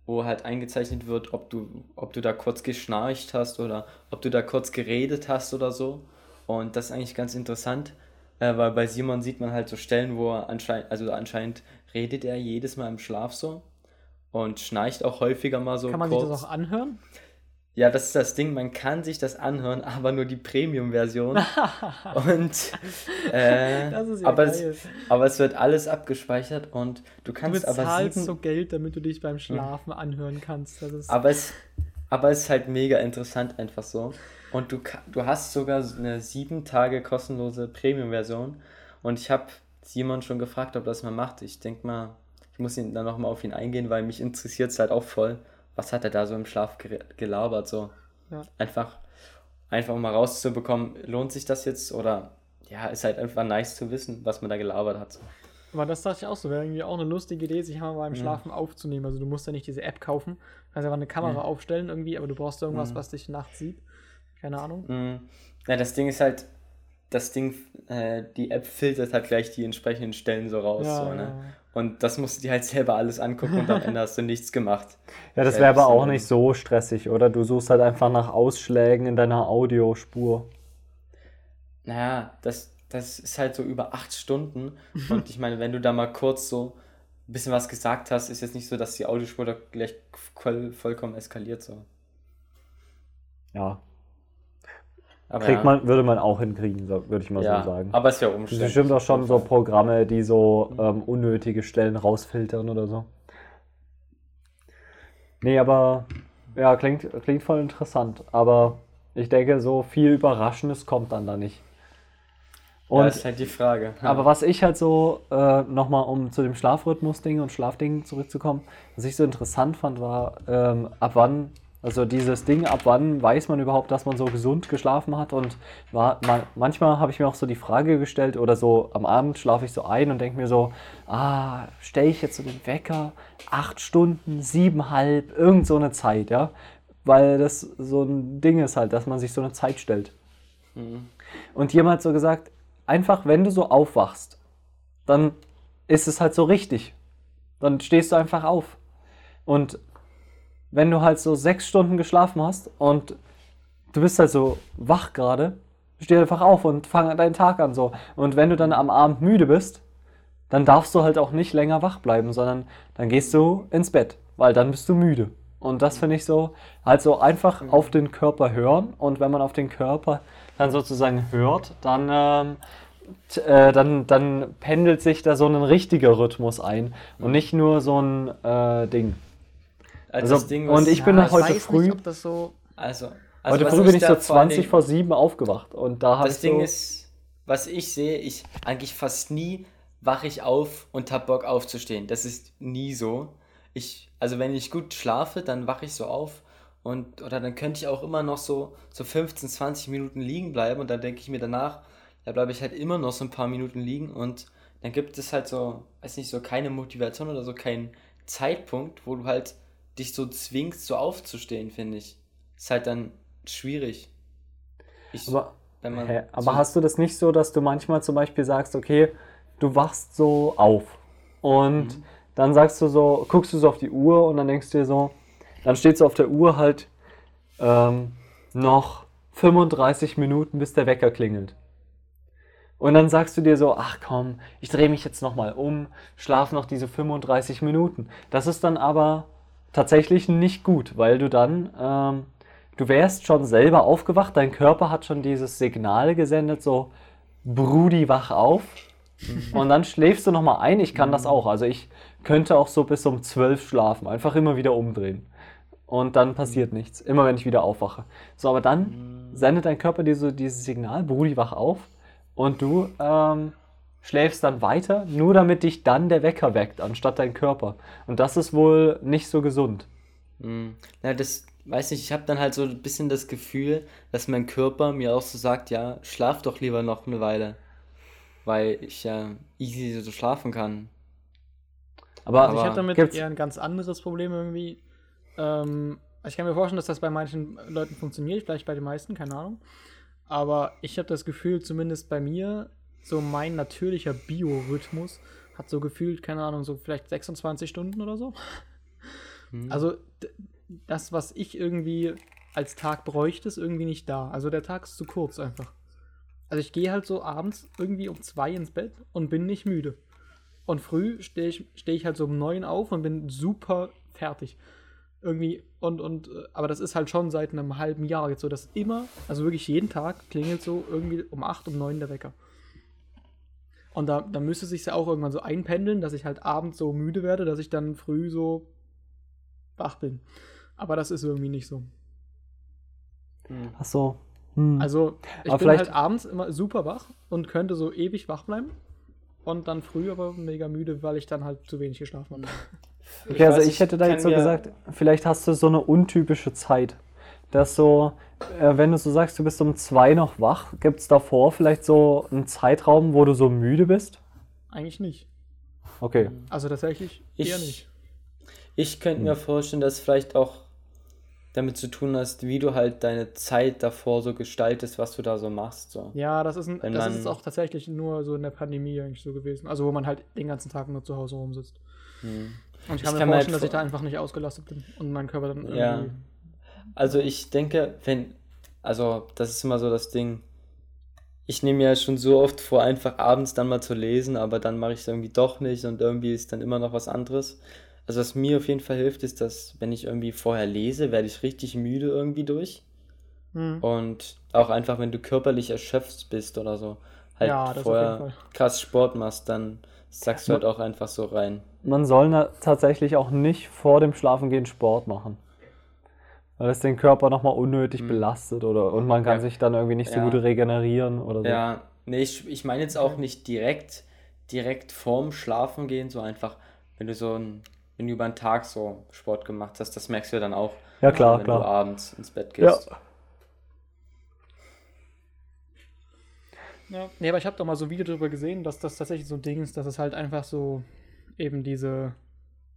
wo halt eingezeichnet wird, ob du, ob du da kurz geschnarcht hast oder ob du da kurz geredet hast oder so. Und das ist eigentlich ganz interessant, äh, weil bei Simon sieht man halt so Stellen, wo er anscheinend, also anscheinend redet er jedes Mal im Schlaf so und schnarcht auch häufiger mal so Kann man kurz. sich das auch anhören? Ja, das ist das Ding, man kann sich das anhören, aber nur die Premium-Version. und äh, Das ist ja aber, es, aber es wird alles abgespeichert und du Du kannst aber bezahlst sieben, so Geld, damit du dich beim Schlafen anhören kannst. Aber es, aber es ist halt mega interessant einfach so. Und du, du hast sogar eine sieben Tage kostenlose Premium-Version. Und ich habe Simon schon gefragt, ob das mal macht. Ich denke mal, ich muss ihn dann nochmal auf ihn eingehen, weil mich interessiert es halt auch voll. Was hat er da so im Schlaf gelabert? So Ja. einfach, einfach mal rauszubekommen, lohnt sich das jetzt? Oder ja, ist halt einfach nice zu wissen, was man da gelabert hat. So. Aber das dachte ich auch so, wäre irgendwie auch eine lustige Idee, sich mal beim Schlafen aufzunehmen. Also du musst ja nicht diese App kaufen, kannst einfach eine Kamera Ja. aufstellen irgendwie, aber du brauchst irgendwas, Mhm. was dich nachts sieht. Keine Ahnung. Mm, Ja, das Ding ist halt, das Ding, äh, die App filtert halt gleich die entsprechenden Stellen so raus. Ja, so, ja, ne? Und das musst du dir halt selber alles angucken und am Ende hast du nichts gemacht. Ja, das wäre aber auch nicht so stressig, oder? Du suchst halt einfach nach Ausschlägen in deiner Audiospur. Naja, das, das ist halt so über acht Stunden. Und ich meine, wenn du da mal kurz so ein bisschen was gesagt hast, ist jetzt nicht so, dass die Audiospur da gleich voll, vollkommen eskaliert. So. Ja, kriegt ja, man, würde man auch hinkriegen, so, würde ich mal ja, so sagen. aber es Es gibt umständlich. bestimmt auch schon so. Programme, die so ähm, unnötige Stellen rausfiltern oder so. Nee, aber ja, klingt, klingt voll interessant. Aber ich denke, so viel Überraschendes kommt dann da nicht. Ja, Und ist halt die Frage. Aber was ich halt so, äh, nochmal um zu dem Schlafrhythmus-Ding und Schlafding zurückzukommen, was ich so interessant fand, war, ähm, ab wann, also dieses Ding, ab wann weiß man überhaupt, dass man so gesund geschlafen hat und war, man, manchmal habe ich mir auch so die Frage gestellt oder so am Abend schlafe ich so ein und denke mir so, ah, stelle ich jetzt so den Wecker, acht Stunden, siebenhalb, irgend so eine Zeit, ja, weil das so ein Ding ist halt, dass man sich so eine Zeit stellt. Mhm. Und jemand hat so gesagt, einfach wenn du so aufwachst, dann ist es halt so richtig. Dann stehst du einfach auf. Und wenn du halt so sechs Stunden geschlafen hast und du bist halt so wach gerade, steh einfach auf und fang deinen Tag an so. Und wenn du dann am Abend müde bist, dann darfst du halt auch nicht länger wach bleiben, sondern dann gehst du ins Bett, weil dann bist du müde. Und das finde ich so, halt so einfach auf den Körper hören. Und wenn man auf den Körper dann sozusagen hört, dann ähm, äh, dann, dann pendelt sich da so ein richtiger Rhythmus ein und nicht nur so ein äh, Ding. Als Also, das Ding, und ich bin Ja, heute weiß früh- Nicht, ob das so. Also, also Heute früh bin ich so vor allen 20 Dingen- vor 7 aufgewacht und da habe ich Das Ding so, ist, was ich sehe, ich eigentlich fast nie wache ich auf und hab Bock aufzustehen. Das ist nie so. Ich, also wenn ich gut schlafe, dann wache ich so auf und oder dann könnte ich auch immer noch so so 15, 20 Minuten liegen bleiben und dann denke ich mir danach, da bleibe ich halt immer noch so ein paar Minuten liegen und dann gibt es halt so, weiß nicht, so keine Motivation oder so keinen Zeitpunkt, wo du halt dich so zwingst, so aufzustehen, finde ich. Ist halt dann schwierig. Ich, aber, wenn man hä, aber so- hast du das nicht so, dass du manchmal zum Beispiel sagst, okay, du wachst so auf und Mhm. dann sagst du so, guckst du so auf die Uhr und dann denkst du dir so, dann steht so auf der Uhr halt ähm, noch 35 Minuten, bis der Wecker klingelt. Und dann sagst du dir so, ach komm, ich drehe mich jetzt nochmal um, schlaf noch diese 35 Minuten. Das ist dann aber tatsächlich nicht gut, weil du dann, ähm, du wärst schon selber aufgewacht, dein Körper hat schon dieses Signal gesendet, so, Brudi, wach auf. Und dann schläfst du nochmal ein. Ich kann das auch. Also ich könnte auch so bis um 12 schlafen, einfach immer wieder umdrehen. Und dann passiert nichts, immer wenn ich wieder aufwache. So, aber dann sendet dein Körper dir so dieses Signal, Brudi, wach auf. Und du ähm, schläfst dann weiter, nur damit dich dann der Wecker weckt, anstatt dein Körper. Und das ist wohl nicht so gesund. Mm, Na, das weiß nicht, ich habe dann halt so ein bisschen das Gefühl, dass mein Körper mir auch so sagt, ja, schlaf doch lieber noch eine Weile. Weil ich ja easy so schlafen kann. Aber, Also ich habe damit gibt's- eher ein ganz anderes Problem irgendwie. Ähm, ich kann mir vorstellen, dass das bei manchen Leuten funktioniert, vielleicht bei den meisten, keine Ahnung. Aber ich habe das Gefühl, zumindest bei mir, so mein natürlicher Biorhythmus hat so gefühlt, keine Ahnung, so vielleicht 26 Stunden oder so. Hm. Also das, was ich irgendwie als Tag bräuchte, ist irgendwie nicht da. Also der Tag ist zu kurz einfach. Also ich gehe halt so abends irgendwie um zwei ins Bett und bin nicht müde. Und früh stehe ich, steh ich halt so um neun auf und bin super fertig. Irgendwie, und, und, äh, aber das ist halt schon seit einem halben Jahr jetzt so, dass immer, also wirklich jeden Tag klingelt so irgendwie um acht, um neun der Wecker. Und da, da müsste sich ja auch irgendwann so einpendeln, dass ich halt abends so müde werde, dass ich dann früh so wach bin. Aber das ist irgendwie nicht so. Hm. ach so. Hm. Also, ich Aber bin vielleicht- halt abends immer super wach und könnte so ewig wach bleiben. Und dann früh aber mega müde, weil ich dann halt zu wenig geschlafen habe. Okay, also weiß, ich hätte da jetzt so gesagt, vielleicht hast du so eine untypische Zeit. Dass so, wenn du so sagst, du bist um zwei noch wach, gibt es davor vielleicht so einen Zeitraum, wo du so müde bist? Eigentlich nicht. Okay. Also tatsächlich Ich- eher nicht. Ich könnte mir vorstellen, dass vielleicht auch damit zu tun hast, wie du halt deine Zeit davor so gestaltest, was du da so machst. So. Ja, das ist, ein, das man- ist auch tatsächlich nur so in der Pandemie eigentlich so gewesen. Also wo man halt den ganzen Tag nur zu Hause rumsitzt. Hm. Und ich Ich kann mir kann halt vorstellen, dass ich da einfach nicht ausgelastet bin und mein Körper dann irgendwie. Ja. Also ich denke, wenn, also das ist immer so das Ding. Ich nehme ja schon so oft vor, einfach abends dann mal zu lesen, aber dann mache ich es irgendwie doch nicht und irgendwie ist dann immer noch was anderes. Also was mir auf jeden Fall hilft, ist, dass wenn ich irgendwie vorher lese, werde ich richtig müde irgendwie durch. Hm. Und auch einfach, wenn du körperlich erschöpft bist oder so, halt Ja, vorher krass Sport machst, dann sagst du halt auch einfach so rein. Man soll tatsächlich auch nicht vor dem Schlafengehen Sport machen. Weil es den Körper nochmal unnötig Hm. belastet oder und man kann Ja. sich dann irgendwie nicht so Ja. gut regenerieren oder so. Ja, nee, ich, ich meine jetzt auch nicht direkt, direkt vorm Schlafen gehen, so einfach, wenn du so ein, wenn du über den Tag so Sport gemacht hast, das merkst du dann auch, Ja, klar, wenn klar. du abends ins Bett Ja. gehst. Ja, nee, aber ich habe doch mal so ein Video darüber gesehen, dass das tatsächlich so ein Ding ist, dass es halt einfach so eben diese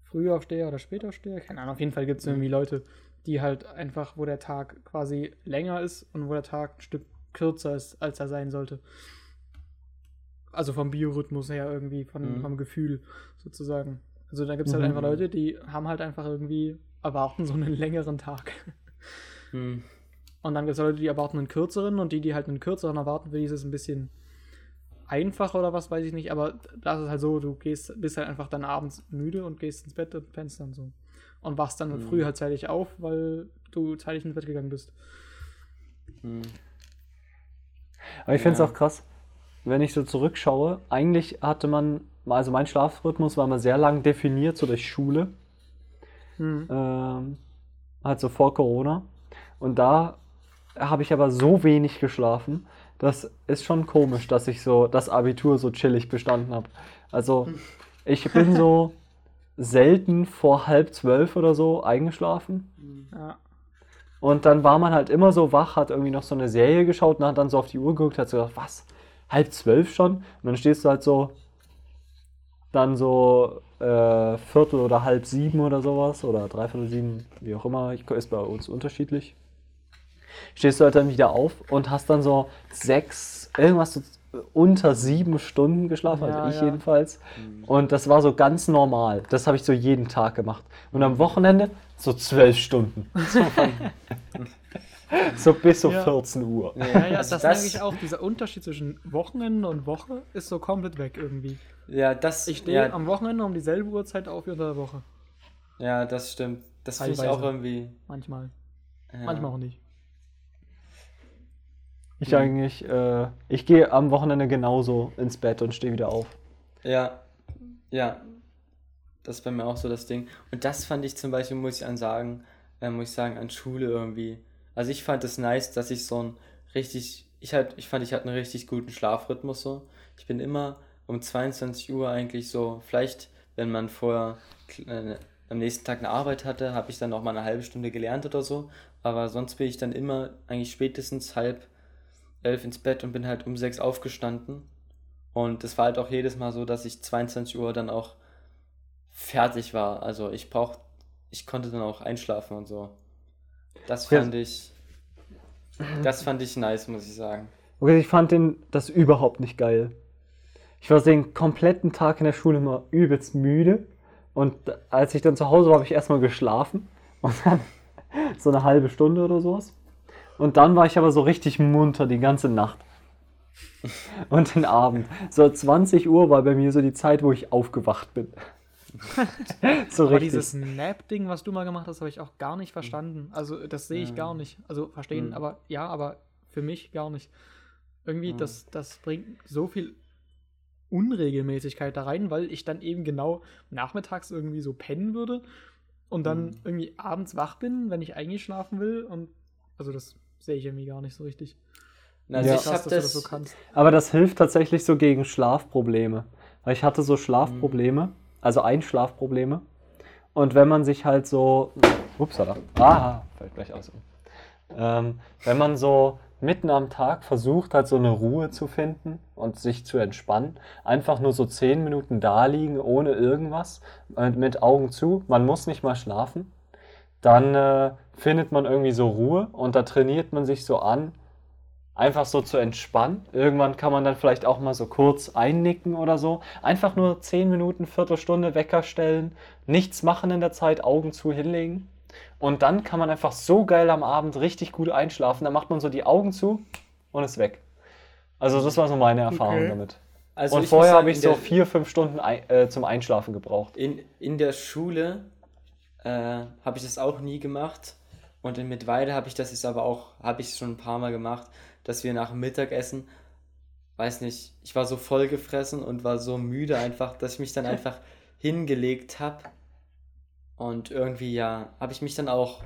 Frühaufsteher oder Spätaufsteher, keine Ahnung, auf jeden Fall gibt es irgendwie Leute, die halt einfach, wo der Tag quasi länger ist und wo der Tag ein Stück kürzer ist, als er sein sollte. Also vom Biorhythmus her irgendwie, von, Mhm. vom Gefühl sozusagen. Also da gibt es halt Mhm. einfach Leute, die haben halt einfach irgendwie, erwarten so einen längeren Tag. Hm. Und dann gibt es Leute, die erwarten einen kürzeren und die, die halt einen kürzeren erwarten, für die ist es ein bisschen einfacher oder was, weiß ich nicht. Aber da ist es halt so, du gehst, bist halt einfach dann abends müde und gehst ins Bett und pennst dann so. Und wachst dann Mhm. früh halt zeitig auf, weil du zeitig ins Bett gegangen bist. Hm. Aber ich finde es Ja. auch krass. wenn ich so zurückschaue, eigentlich hatte man, also mein Schlafrhythmus war mal sehr lang definiert, so durch Schule. Hm. Ähm, also vor Corona. Und da habe ich aber so wenig geschlafen. Das ist schon komisch, dass ich so das Abitur so chillig bestanden habe. Also ich bin so selten vor halb zwölf oder so eingeschlafen. Ja. Und dann war man halt immer so wach, hat irgendwie noch so eine Serie geschaut und hat dann so auf die Uhr geguckt, hat so gedacht, was? Halb zwölf schon? Und dann stehst du halt so, dann so äh, Viertel oder halb sieben oder sowas oder dreiviertel sieben, wie auch immer, ich, ist bei uns unterschiedlich. Stehst du halt dann wieder auf und hast dann so sechs, irgendwas so unter sieben Stunden geschlafen, Ja, also ich ja. jedenfalls. Und das war so ganz normal. Das habe ich so jeden Tag gemacht. Und am Wochenende so zwölf Stunden. So, bis so Ja. 14 Uhr. Ja, ja, das, das- merke ich auch. Dieser Unterschied zwischen Wochenende und Woche ist so komplett weg irgendwie. Ja, das, Ich stehe ja, am Wochenende um dieselbe Uhrzeit auf wie unter der Woche. ja, das stimmt. Das finde ich auch irgendwie. Manchmal. Ja. Manchmal auch nicht. Ich eigentlich, äh, ich gehe am Wochenende genauso ins Bett und stehe wieder auf. Ja, ja. Das ist bei mir auch so das Ding. Und das fand ich zum Beispiel, muss ich an sagen, äh, muss ich sagen, an Schule irgendwie. Also ich fand es nice, dass ich so ein richtig, ich halt, ich fand, ich hatte einen richtig guten Schlafrhythmus so. Ich bin immer um 22 Uhr eigentlich so, vielleicht, wenn man vorher äh, am nächsten Tag eine Arbeit hatte, habe ich dann noch mal eine halbe Stunde gelernt oder so. Aber sonst bin ich dann immer eigentlich spätestens halb elf ins Bett und bin halt um sechs aufgestanden. Und es war halt auch jedes Mal so, dass ich 22 Uhr dann auch fertig war. Also ich brauch, ich konnte dann auch einschlafen und so. Das Ja. fand ich, das fand ich nice, muss ich sagen. Okay, ich fand den, das überhaupt nicht geil. Ich war den kompletten Tag in der Schule immer übelst müde. Und als ich dann zu Hause war, habe ich erstmal geschlafen. Und dann so eine halbe Stunde oder sowas. Und dann war ich aber so richtig munter die ganze Nacht. Und den Abend. So 20 Uhr war bei mir so die Zeit, wo ich aufgewacht bin. so Aber richtig. dieses Nap-Ding, was du mal gemacht hast, habe ich auch gar nicht verstanden. Also das sehe ich gar nicht. Also verstehen, Mhm. aber ja, aber für mich gar nicht. Irgendwie, Mhm. das, das bringt so viel Unregelmäßigkeit da rein, weil ich dann eben genau nachmittags irgendwie so pennen würde und dann Mhm. irgendwie abends wach bin, wenn ich eigentlich schlafen will. Und also das sehe ich irgendwie gar nicht so richtig. Also Ja. ich Krass, habe dass du das, das so kannst. Aber das hilft tatsächlich so gegen Schlafprobleme. Weil ich hatte so Schlafprobleme, also Einschlafprobleme. Und wenn man sich halt so. Upsala. Ah, fällt gleich aus. Ähm, wenn man so mitten am Tag versucht, halt so eine Ruhe zu finden und sich zu entspannen, einfach nur so zehn Minuten da liegen, ohne irgendwas, äh, mit Augen zu, man muss nicht mal schlafen, dann äh, findet man irgendwie so Ruhe und da trainiert man sich so an, einfach so zu entspannen. Irgendwann kann man dann vielleicht auch mal so kurz einnicken oder so. Einfach nur 10 Minuten, Viertelstunde Wecker stellen, nichts machen in der Zeit, Augen zu hinlegen. Und dann kann man einfach so geil am Abend richtig gut einschlafen. Dann macht man so die Augen zu und ist weg. Also das war so meine Erfahrung Okay. damit. also und vorher habe ich so vier, fünf Stunden ein, äh, zum Einschlafen gebraucht. In, in der Schule äh, habe ich das auch nie gemacht. Und in Mittweida habe ich das jetzt aber auch, habe ich schon ein paar Mal gemacht, dass wir nach dem Mittagessen, weiß nicht, ich war so voll gefressen und war so müde einfach, dass ich mich dann einfach hingelegt habe. Und irgendwie, ja, habe ich mich dann auch.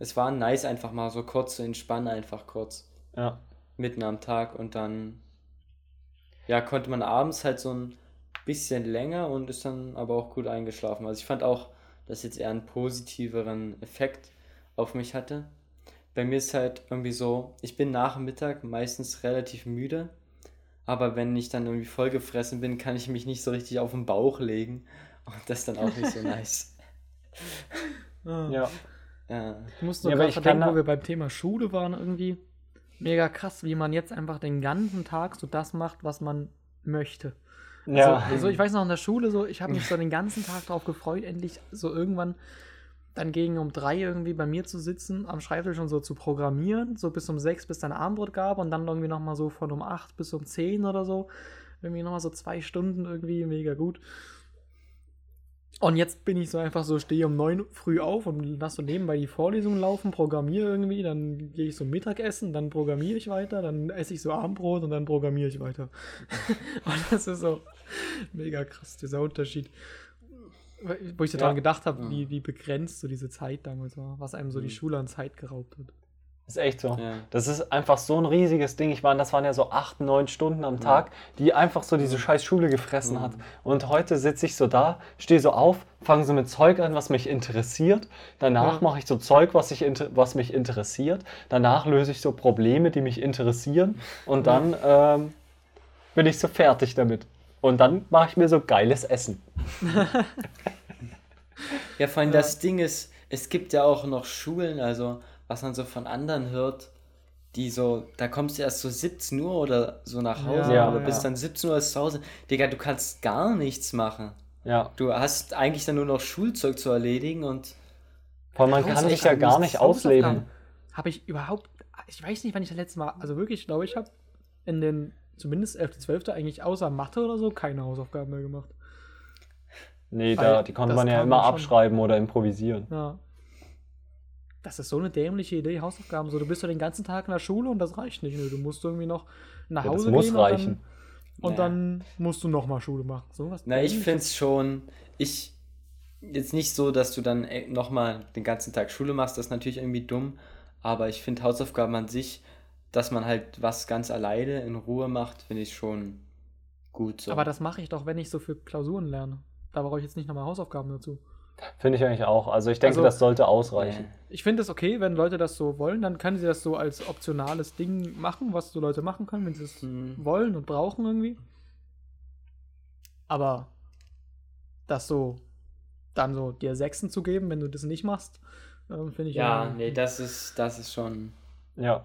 Es war nice, einfach mal so kurz zu entspannen, einfach kurz Ja. mitten am Tag und dann ja, konnte man abends halt so ein bisschen länger und ist dann aber auch gut eingeschlafen. Also ich fand auch, dass jetzt eher einen positiveren Effekt auf mich hatte. Bei mir ist halt irgendwie so, ich bin nach dem Mittag meistens relativ müde, aber wenn ich dann irgendwie voll gefressen bin, kann ich mich nicht so richtig auf den Bauch legen und das ist dann auch nicht so nice. Ah. ja. Ja, Ich muss nur Ja, gerade da- wo wir beim Thema Schule waren, irgendwie mega krass, wie man jetzt einfach den ganzen Tag so das macht, was man möchte. Ja. Also, also ich weiß noch in der Schule so, ich habe mich so den ganzen Tag darauf gefreut, endlich so irgendwann dann gegen um drei irgendwie bei mir zu sitzen, am Schreibtisch und so zu programmieren, so bis um sechs, bis dann Abendbrot gab und dann irgendwie nochmal so von um acht bis um zehn oder so, irgendwie nochmal so zwei Stunden irgendwie, mega gut. Und jetzt bin ich so einfach so, stehe um 9 Uhr früh auf und lass so nebenbei die Vorlesungen laufen, programmiere irgendwie, dann gehe ich so Mittagessen, dann programmiere ich weiter, dann esse ich so Abendbrot und dann programmiere ich weiter. und das ist so mega krass, dieser Unterschied. Wo ich so Ja. dran gedacht habe, Ja. wie, wie begrenzt so diese Zeit damals war, was einem so die Mhm. Schule an Zeit geraubt hat. Ist echt so. Ja. Das ist einfach so ein riesiges Ding. Ich meine, das waren ja so acht, neun Stunden am Tag, die einfach so diese scheiß Schule gefressen hat. Und heute sitze ich so da, stehe so auf, fange so mit Zeug an, was mich interessiert. Danach Ja. mache ich so Zeug, was, ich, was mich interessiert. Danach löse ich so Probleme, die mich interessieren. Und dann ähm, bin ich so fertig damit. Und dann mache ich mir so geiles Essen. Ja, vor allem das Ding ist, es gibt ja auch noch Schulen, also was man so von anderen hört, die so, da kommst du erst so 17 Uhr oder so nach Hause Ja, oder ja. bist dann 17 Uhr erst zu Hause. Digga, du kannst gar nichts machen. Ja. Du hast eigentlich dann nur noch Schulzeug zu erledigen und Vor allem, man kann sich ja gar nicht ausleben. Habe ich überhaupt, ich weiß nicht, wann ich das letzte Mal, also wirklich, glaube ich, habe in den zumindest 11., 12. eigentlich außer Mathe oder so keine Hausaufgaben mehr gemacht. Nee, Weil da, die konnte man ja immer abschreiben oder improvisieren. Ja. Das ist so eine dämliche Idee, Hausaufgaben. So, du bist so den ganzen Tag in der Schule und das reicht nicht. Nö, du musst irgendwie noch nach Ja, das Hause muss gehen reichen. und dann, und Ja. dann musst du nochmal Schule machen. So was na, ich finde es schon, ich, jetzt nicht so, dass du dann nochmal den ganzen Tag Schule machst, das ist natürlich irgendwie dumm, aber ich finde Hausaufgaben an sich, dass man halt was ganz alleine in Ruhe macht, finde ich schon gut so. Aber das mache ich doch, wenn ich so für Klausuren lerne. Da brauche ich jetzt nicht nochmal Hausaufgaben dazu. Finde ich eigentlich auch. Also ich denke, Also- das sollte ausreichen. Ich finde es okay, wenn Leute das so wollen, dann können sie das so als optionales Ding machen, was so Leute machen können, wenn sie es Hm. wollen und brauchen irgendwie. Aber das so dann so dir Sechsen zu geben, wenn du das nicht machst, ähm, finde ich Ja, irgendwie- nee, das ist, das ist schon. Ja.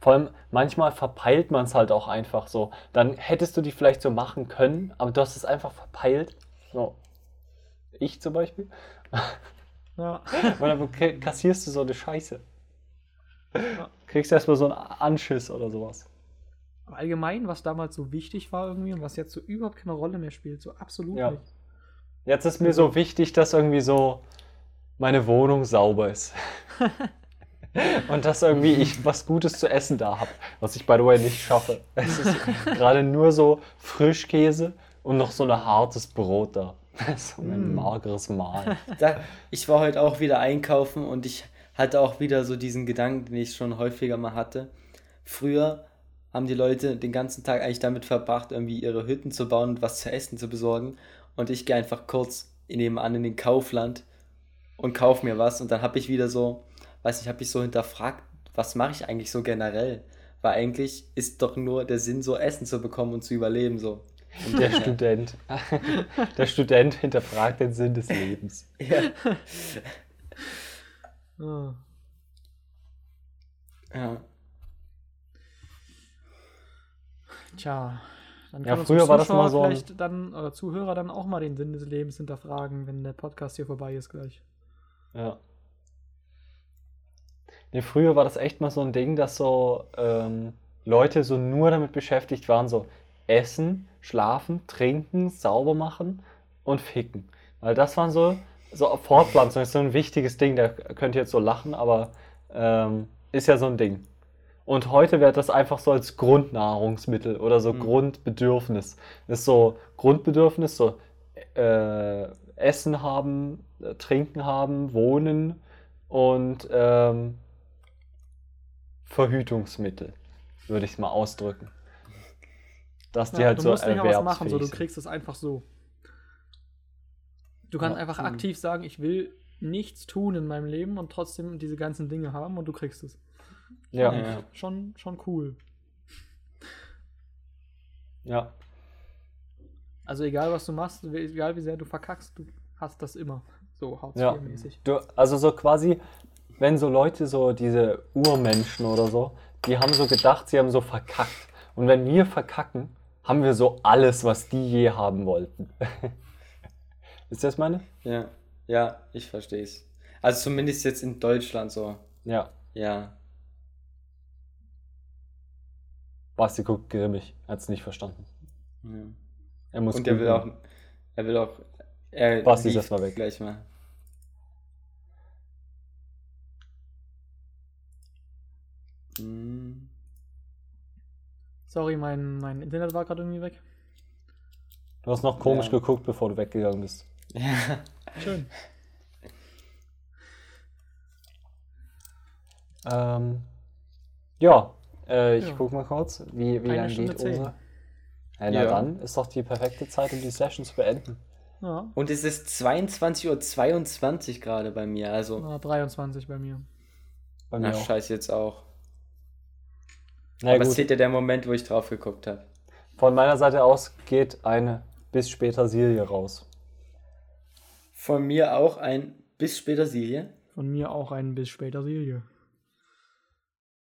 Vor allem, manchmal verpeilt man es halt auch einfach so. Dann hättest du die vielleicht so machen können, aber du hast es einfach verpeilt. So. Ich zum Beispiel. Ja. Und dann kassierst du so eine Scheiße. Ja. Kriegst erstmal so einen Anschiss oder sowas. Allgemein, was damals so wichtig war irgendwie und was jetzt so überhaupt keine Rolle mehr spielt, so absolut Ja. nicht. Jetzt ist mir so wichtig, dass irgendwie so meine Wohnung sauber ist. Und dass irgendwie ich was Gutes zu essen da habe, was ich by the way nicht schaffe. Es ist gerade nur so Frischkäse und noch so ein hartes Brot da. So ein Mm. mageres Mahl. Da, ich war heute auch wieder einkaufen und ich hatte auch wieder so diesen Gedanken, den ich schon häufiger mal hatte. Früher haben die Leute den ganzen Tag eigentlich damit verbracht, irgendwie ihre Hütten zu bauen und was zu essen zu besorgen. Und ich gehe einfach kurz nebenan in den Kaufland und kauf mir was. Und dann habe ich wieder so, weiß nicht, habe ich so hinterfragt, was mache ich eigentlich so generell? Weil eigentlich ist doch nur der Sinn, so Essen zu bekommen und zu überleben, so. Und der Student, der Student hinterfragt den Sinn des Lebens. Ja. Ja. Tja, dann Ja, kann uns früher war das mal so vielleicht dann, oder Zuhörer dann auch mal den Sinn des Lebens hinterfragen, wenn der Podcast hier vorbei ist gleich. Ja. Nee, früher war das echt mal so ein Ding, dass so ähm, Leute so nur damit beschäftigt waren, so essen, schlafen, trinken, sauber machen und ficken. Weil das waren so, so Fortpflanzung ist so ein wichtiges Ding, da könnt ihr jetzt so lachen, aber ähm, ist ja so ein Ding. Und heute wird das einfach so als Grundnahrungsmittel oder so Mhm. Grundbedürfnis. Ist so Grundbedürfnis, so äh, Essen haben, äh, Trinken haben, Wohnen und ähm, Verhütungsmittel, würde ich es mal ausdrücken. Dass die Ja, halt du so musst nicht mal was machen, so, du kriegst es einfach so. Du kannst Ja, einfach mhm. aktiv sagen, ich will nichts tun in meinem Leben und trotzdem diese ganzen Dinge haben und du kriegst es. Ja, Ja. Schon, schon cool. ja. Also egal was du machst, egal wie sehr du verkackst, du hast das immer. So Hartz Ja. IV-mäßig. Du, also so quasi, wenn so Leute, so diese Urmenschen oder so, die haben so gedacht, sie haben so verkackt. Und wenn wir verkacken, haben wir so alles, was die je haben wollten. Ist das meine? Ja, ja, ich verstehe es. Also zumindest jetzt in Deutschland so. Ja. Ja. Basti guckt grimmig, hat es nicht verstanden. ja. Er muss Und er will auch, er will auch Er Basti ist erstmal weg. Gleich mal. Hm. Sorry, mein, mein Internet war gerade irgendwie weg. Du hast noch komisch Ja. geguckt, bevor du weggegangen bist. Ja. Schön. Ähm, ja, äh, ich Ja. guck mal kurz, wie, wie lange geht zehn. unsere. Ja, na Ja. dann ist doch die perfekte Zeit, um die Session zu beenden. Ja, Und es ist 22.22 Uhr gerade bei mir, also. na, 23 bei mir. Bei mir Na, auch. scheiße jetzt auch. Na Aber es gut, zählt ja der Moment, wo ich drauf geguckt habe. von meiner Seite aus geht eine bis später Silje raus. Von mir auch ein bis später Silje. Von mir auch ein bis später Silje.